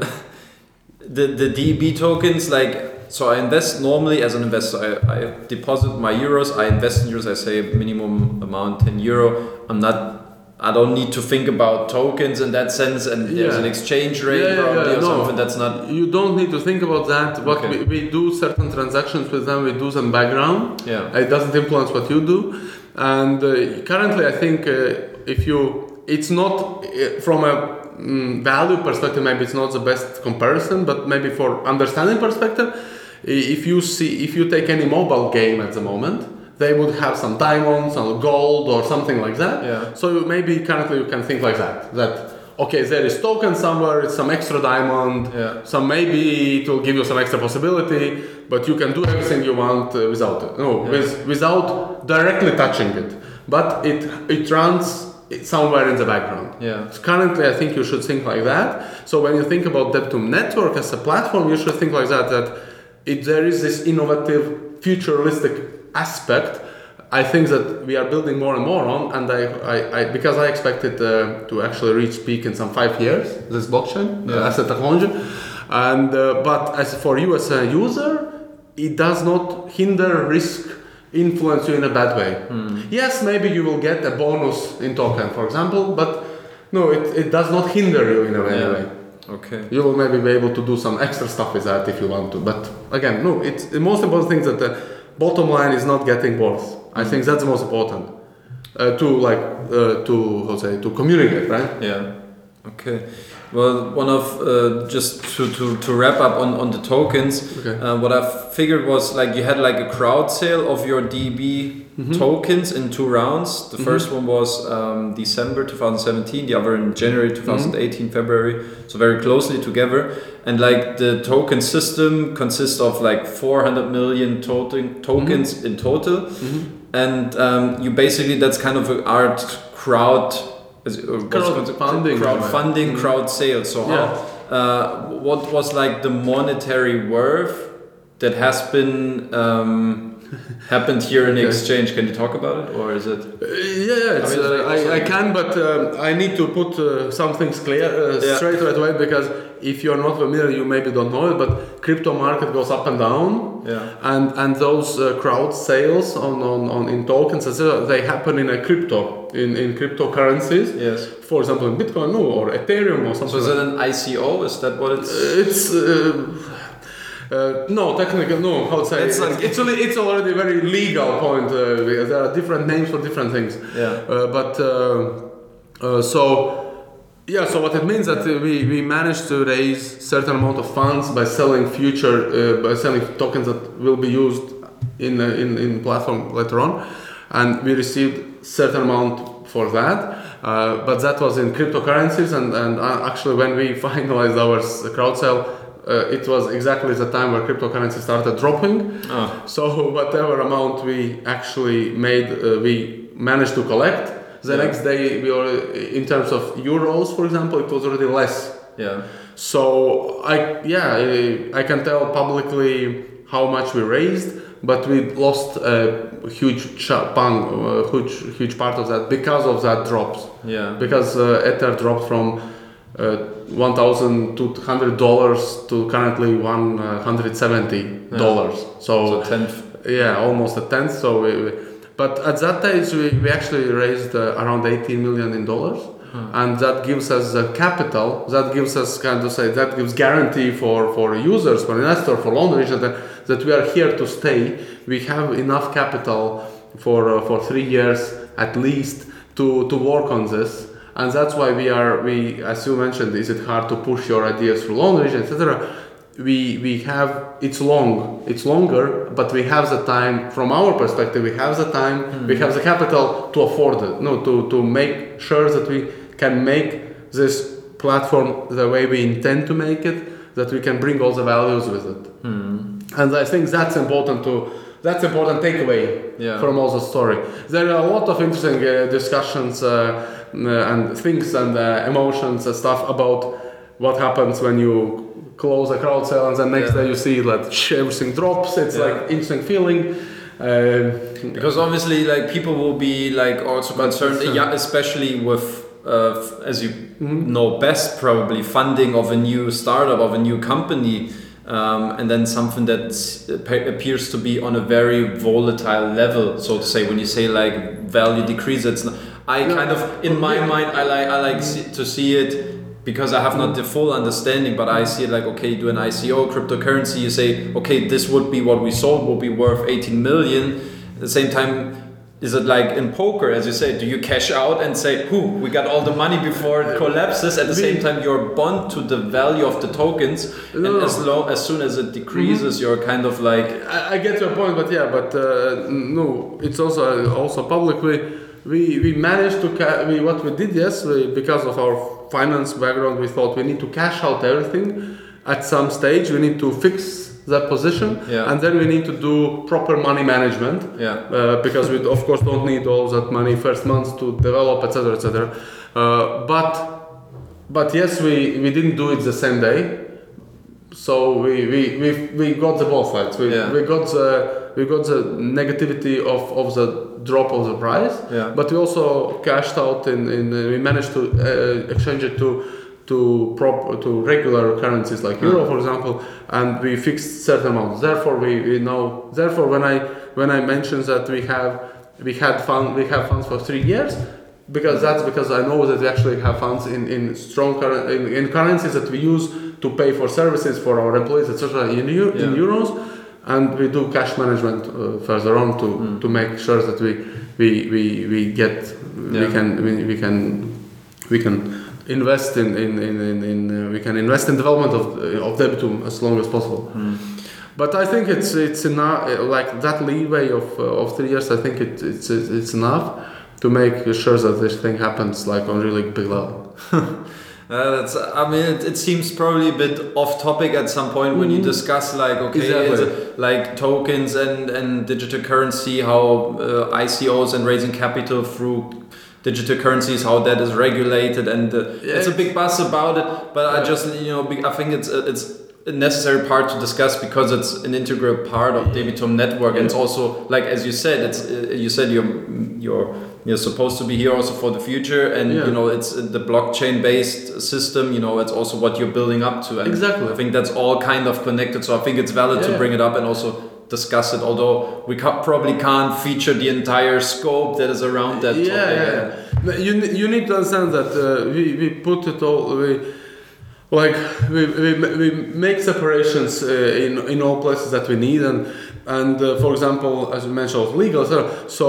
the the DB tokens like so I invest normally as an investor. I, I deposit my euros I invest in euros I say minimum amount 10 euro. I'm not I don't need to think about tokens in that sense and there's an exchange rate Yeah, yeah, probably yeah, or no. something that's not you don't need to think about that. What Okay. we, we do certain transactions with them we do some background. Yeah. It doesn't influence what you do. And uh, currently i think uh, if you it's not uh, from a mm, value perspective maybe it's not the best comparison but maybe for understanding perspective if you see if you take any mobile game at the moment they would have some diamonds some gold or something like that Yeah. so maybe currently you can think like that that okay there is token somewhere it's some extra diamond Yeah. so maybe it will give you some extra possibility, but you can do everything you want uh, without it. No, Yeah. with, without directly touching it. But it it runs somewhere in the background. yeah So currently, I think you should think like that. So when you think about Debitum Network as a platform, you should think like that. That if there is this innovative, futuristic aspect, I think that we are building more and more on, and I, I, I because I expect it uh, to actually reach peak in some five years. This blockchain uh, Yeah. as a technology, and uh, but as for you as a user, it does not hinder risk influence you in a bad way. Yes, maybe you will get a bonus in token, for example, but no, it, it does not hinder you in a way. Yeah. okay You will maybe be able to do some extra stuff with that if you want to. But again, no, it's the most important thing that the bottom line is not getting worse. I think that's the most important. Uh, to like uh, to how to say to communicate, right? Yeah. Okay. Well, one of uh, just to, to, to wrap up on, on the tokens, Okay. uh, what I figured was like you had like a crowd sale of your DB Mm-hmm. tokens in two rounds. The first one was um, December 2017, the other in January Mm-hmm. 2018, February. So very closely together. And like the token system consists of like 400 million token tokens Mm-hmm. in total. And um, you basically that's kind of an art crowd. is it- or what's it called? Crowdfunding. crowdfunding, crowd sale. So Yeah. how, uh, what was like the monetary worth that has been um, happened here in the Okay. exchange? Can you talk about it, or is it? Uh, yeah, yeah, it's, I mean, uh, I, I can, but um, I need to put uh, some things clear uh, Yeah. straight right away because if you're not familiar, you maybe don't know it. But crypto market goes up and down, Yeah. and and those uh, crowd sales on, on, on in tokens, etc., they happen in a crypto in, in cryptocurrencies. Yes. For example, in Bitcoin, no, or Ethereum, or something. So is like it an ICO? Is that what it's? It's uh, no technically, No, how to say? It's It's, like- it's, already, it's already a very legal point. Uh, because there are different names for different things. Yeah. Uh, but uh, uh, so yeah, so what it means that uh, we, we managed to raise certain amount of funds by selling future uh, by selling tokens that will be used in uh, in in platform later on, and we received certain amount for that. Uh, but that was in cryptocurrencies, and and uh, actually when we finalized our crowd sale. Uh, it was exactly the time where cryptocurrency started dropping, Oh. so whatever amount we actually made, uh, we managed to collect. The Yeah. next day, we were in terms of euros, for example, it was already less. Yeah. So I yeah I, I can tell publicly how much we raised, but we lost a huge chunk, uh, huge huge part of that because of that drops. Yeah. Because uh, Ether dropped from uh, one thousand two hundred dollars to currently one hundred seventy dollars. So tenth. Yeah, almost a tenth. So, we, we, but at that stage, we, we actually raised uh, around 18 million in dollars, and that gives us the capital. That gives us kind of say that gives guarantee for for users, for investors, for loan originators that, that we are here to stay. We have enough capital for uh, for three years at least to to work on this. And that's why we are we, as you mentioned, is it hard to push your ideas through loan originators, etc we we have it's long it's longer but we have the time from our perspective we have the time hmm. we have the capital to afford it no to to make sure that we can make this platform the way we intend to make it that we can bring all the values with it. Hmm. And i think that's important to that's important takeaway Yeah. from all the story there are a lot of interesting uh, discussions uh, uh, and things and uh, emotions and stuff about what happens when you close a crowd sale and then next Yeah. day you see that sh- everything drops it's Yeah. like interesting feeling um, Because obviously, like people will be like also concerned, uh, yeah, especially with, uh, as you Mhm. know best, probably funding of a new startup of a new company, um, and then something that appears to be on a very volatile level, so to say. When you say like value decrease, it's not, I No, kind of in my yeah. mind I like I like see, to see it. Because I have not the full understanding, but I see it like okay, you do an ICO cryptocurrency. You say okay, this would be what we sold, will be worth 18 million. At the same time, is it like in poker, as you say? Do you cash out and say, "Who we got all the money before it collapses"? At the same time, you're bond to the value of the tokens, No, and as low as soon as it decreases, you're kind of like I, I get your point, but yeah, but uh, no, it's also also publicly. We we managed to ca- we what we did yes we, because of our finance background we thought we need to cash out everything at some stage we need to fix that position. Yeah. and then we need to do proper money management yeah, uh, because we of course don't need all that money first months to develop etc etc uh, but but yes we we didn't do it the same day. So we we, we, we got the both sides we, Yeah. we got the we got the negativity of, of the drop of the price. Yeah, but we also cashed out in, in uh, we managed to uh, exchange it to to prop to regular currencies like euro for example and we fixed certain amounts therefore we, we know therefore when i when i mentioned that we have we had fund we have funds for three years because that's because i know that we actually have funds in in strong curren- in, in currencies that we use to pay for services for our employees etc in, eu- in euros and we do cash management uh, further on to, Mm. to make sure that we we, we, we get Yeah. we can we, we can we can invest in in in, in, in uh, we can invest in development of uh, of Debitum as long as possible. Hmm. But I think it's it's enough like that leeway of uh, of three years. I think it, it's it's enough to make sure that this thing happens like on really big level. Uh, that's. I mean, it, it seems probably a bit off topic at some point when you discuss like okay, Exactly. it like tokens and and digital currency, how uh, ICOs and raising capital through digital currencies, how that is regulated, and uh, it's a big buzz about it. But I just you know I think it's uh, it's a necessary part to discuss because it's an integral part of Debitum network, and it's also like as you said, it's uh, you said you're you're you're supposed to be here also for the future, and Yeah. you know it's the blockchain based system. You know it's also what you're building up to, and Exactly. I think that's all kind of connected. So I think it's valid to bring it up and also discuss it. Although we ca- probably can't feature the entire scope that is around that yeah, topic. yeah. You, you need to understand that uh, we, we put it all we like we, we, we make separations uh, in, in all places that we need and and uh, for example as you mentioned legal so, so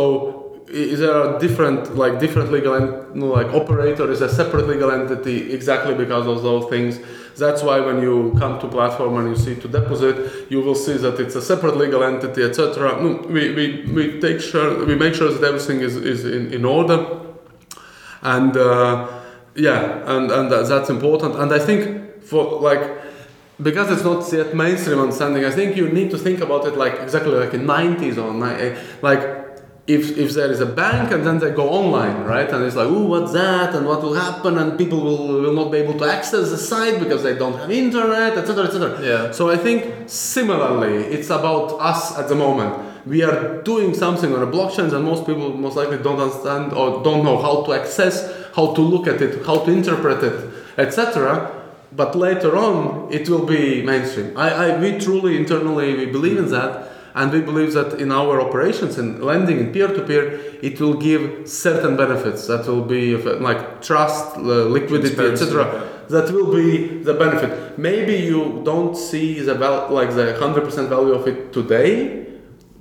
there are different like different legal and like operator is a separate legal entity exactly because of those things that's why when you come to platform and you see to deposit you will see that it's a separate legal entity etc No, we, we, we take sure we make sure that everything is, is in, in order. And uh, yeah and and that's important. And i think for like because it's not yet mainstream understanding i think you need to think about it like exactly like in 90s or like if, if there is a bank and then they go online right and it's like oh what's that and what will happen and people will, will not be able to access the site because they don't have internet etc etc Yeah. so I think similarly, it's about us at the moment. We are doing something on a blockchain, and most people most likely don't understand or don't know how to access, how to look at it, how to interpret it, etc. But later on, it will be mainstream. I, I, we truly internally we believe in that, and we believe that in our operations in lending in peer-to-peer, it will give certain benefits that will be like trust, uh, liquidity, etc that will be the benefit. Maybe you don't see the val- like the hundred percent value of it today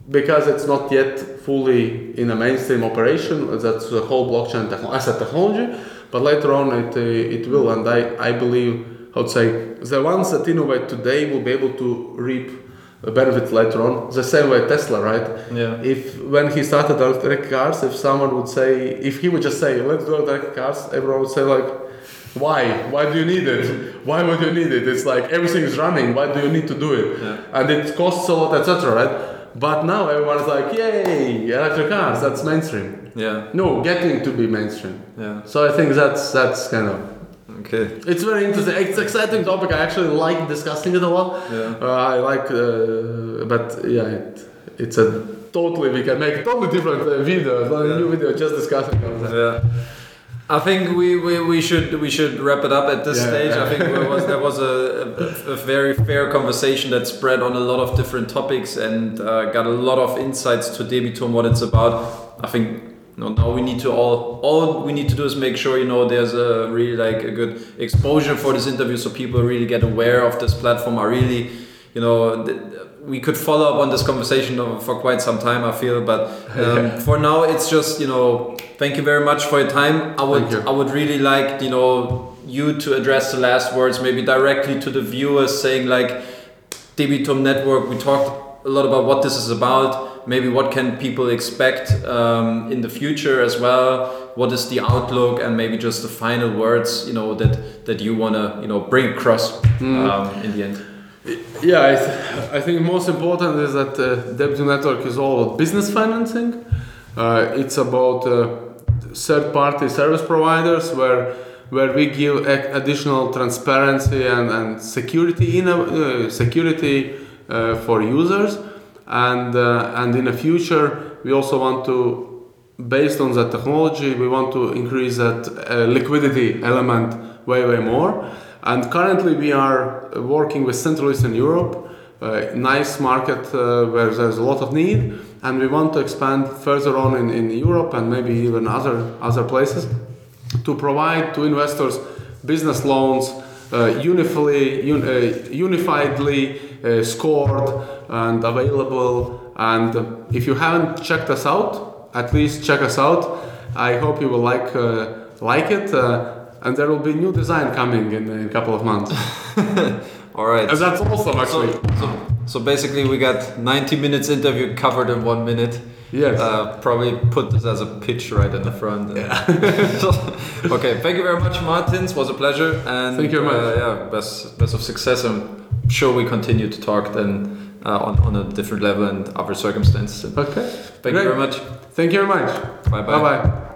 because it's not yet fully in a mainstream operation. That's the whole blockchain technology. But later on, it uh, it will, and I I believe I would say the ones that innovate today will be able to reap benefits later on. The same way Tesla, right? Yeah. If when he started electric cars, if someone would say, if he would just say, let's do electric cars, everyone would say like, why? Why do you need it? Why would you need it? It's like everything is running. Why do you need to do it? Yeah. And it costs a lot, etc. Right? But now everyone's like, yay, electric cars. That's mainstream. Yeah. No, getting to be mainstream. Yeah. So I think that's that's kind of Okay. it's very interesting. It's exciting topic. I actually like discussing it a lot. Yeah. Uh, I like, uh, but yeah, it, it's a totally we can make totally different uh, video, not Yeah. a new video, just discussing. Yeah. I think we, we, we should we should wrap it up at this Yeah. stage. I think there was there was a, a, a very fair conversation that spread on a lot of different topics and uh, got a lot of insights to Debitum, what it's about. I think know, now we need to all all we need to do is make sure you know there's a really like a good exposure for this interview so people really get aware of this platform. Are really you know. we could follow up on this conversation for quite some time, I feel, but um, for now, it's just you know, thank you very much for your time. I would. I would really like you know you to address the last words, maybe directly to the viewers, saying like Debitum Network. We talked a lot about what this is about. Maybe what can people expect um, in the future as well. What is the outlook, and maybe just the final words you know that that you wanna you know bring across Hmm. um, in the end. Yeah, I, th- I think most important is that uh, Debitum Network is all about business financing. Uh, it's about uh, third-party service providers where where we give additional transparency and, and security in a, uh, security uh, for users, and uh, and in the future we also want to. Based on that technology, we want to increase that uh, liquidity element way, way more. And currently, we are working with Central Eastern Europe, a nice market uh, where there's a lot of need, and we want to expand further on in, in Europe and maybe even other other places to provide to investors business loans uh, un, uh, unifiedly scored and available. And uh, if you haven't checked us out, at least check us out. I hope you will like uh, like it. Uh, and there will be new design coming in, in a couple of months. All right. and that's awesome, So, actually. so, so basically, we got 90 minutes interview covered in one minute. yes. Uh, probably put this as a pitch right in the front. Yeah. okay, thank you very much, Martins. Was a pleasure. And Thank you very Uh, much. yeah, best best of success. I'm sure we continue to talk then uh, on on a different level and other circumstances. okay. Thank Great. you very much. Thank you very much. Bye Bye bye.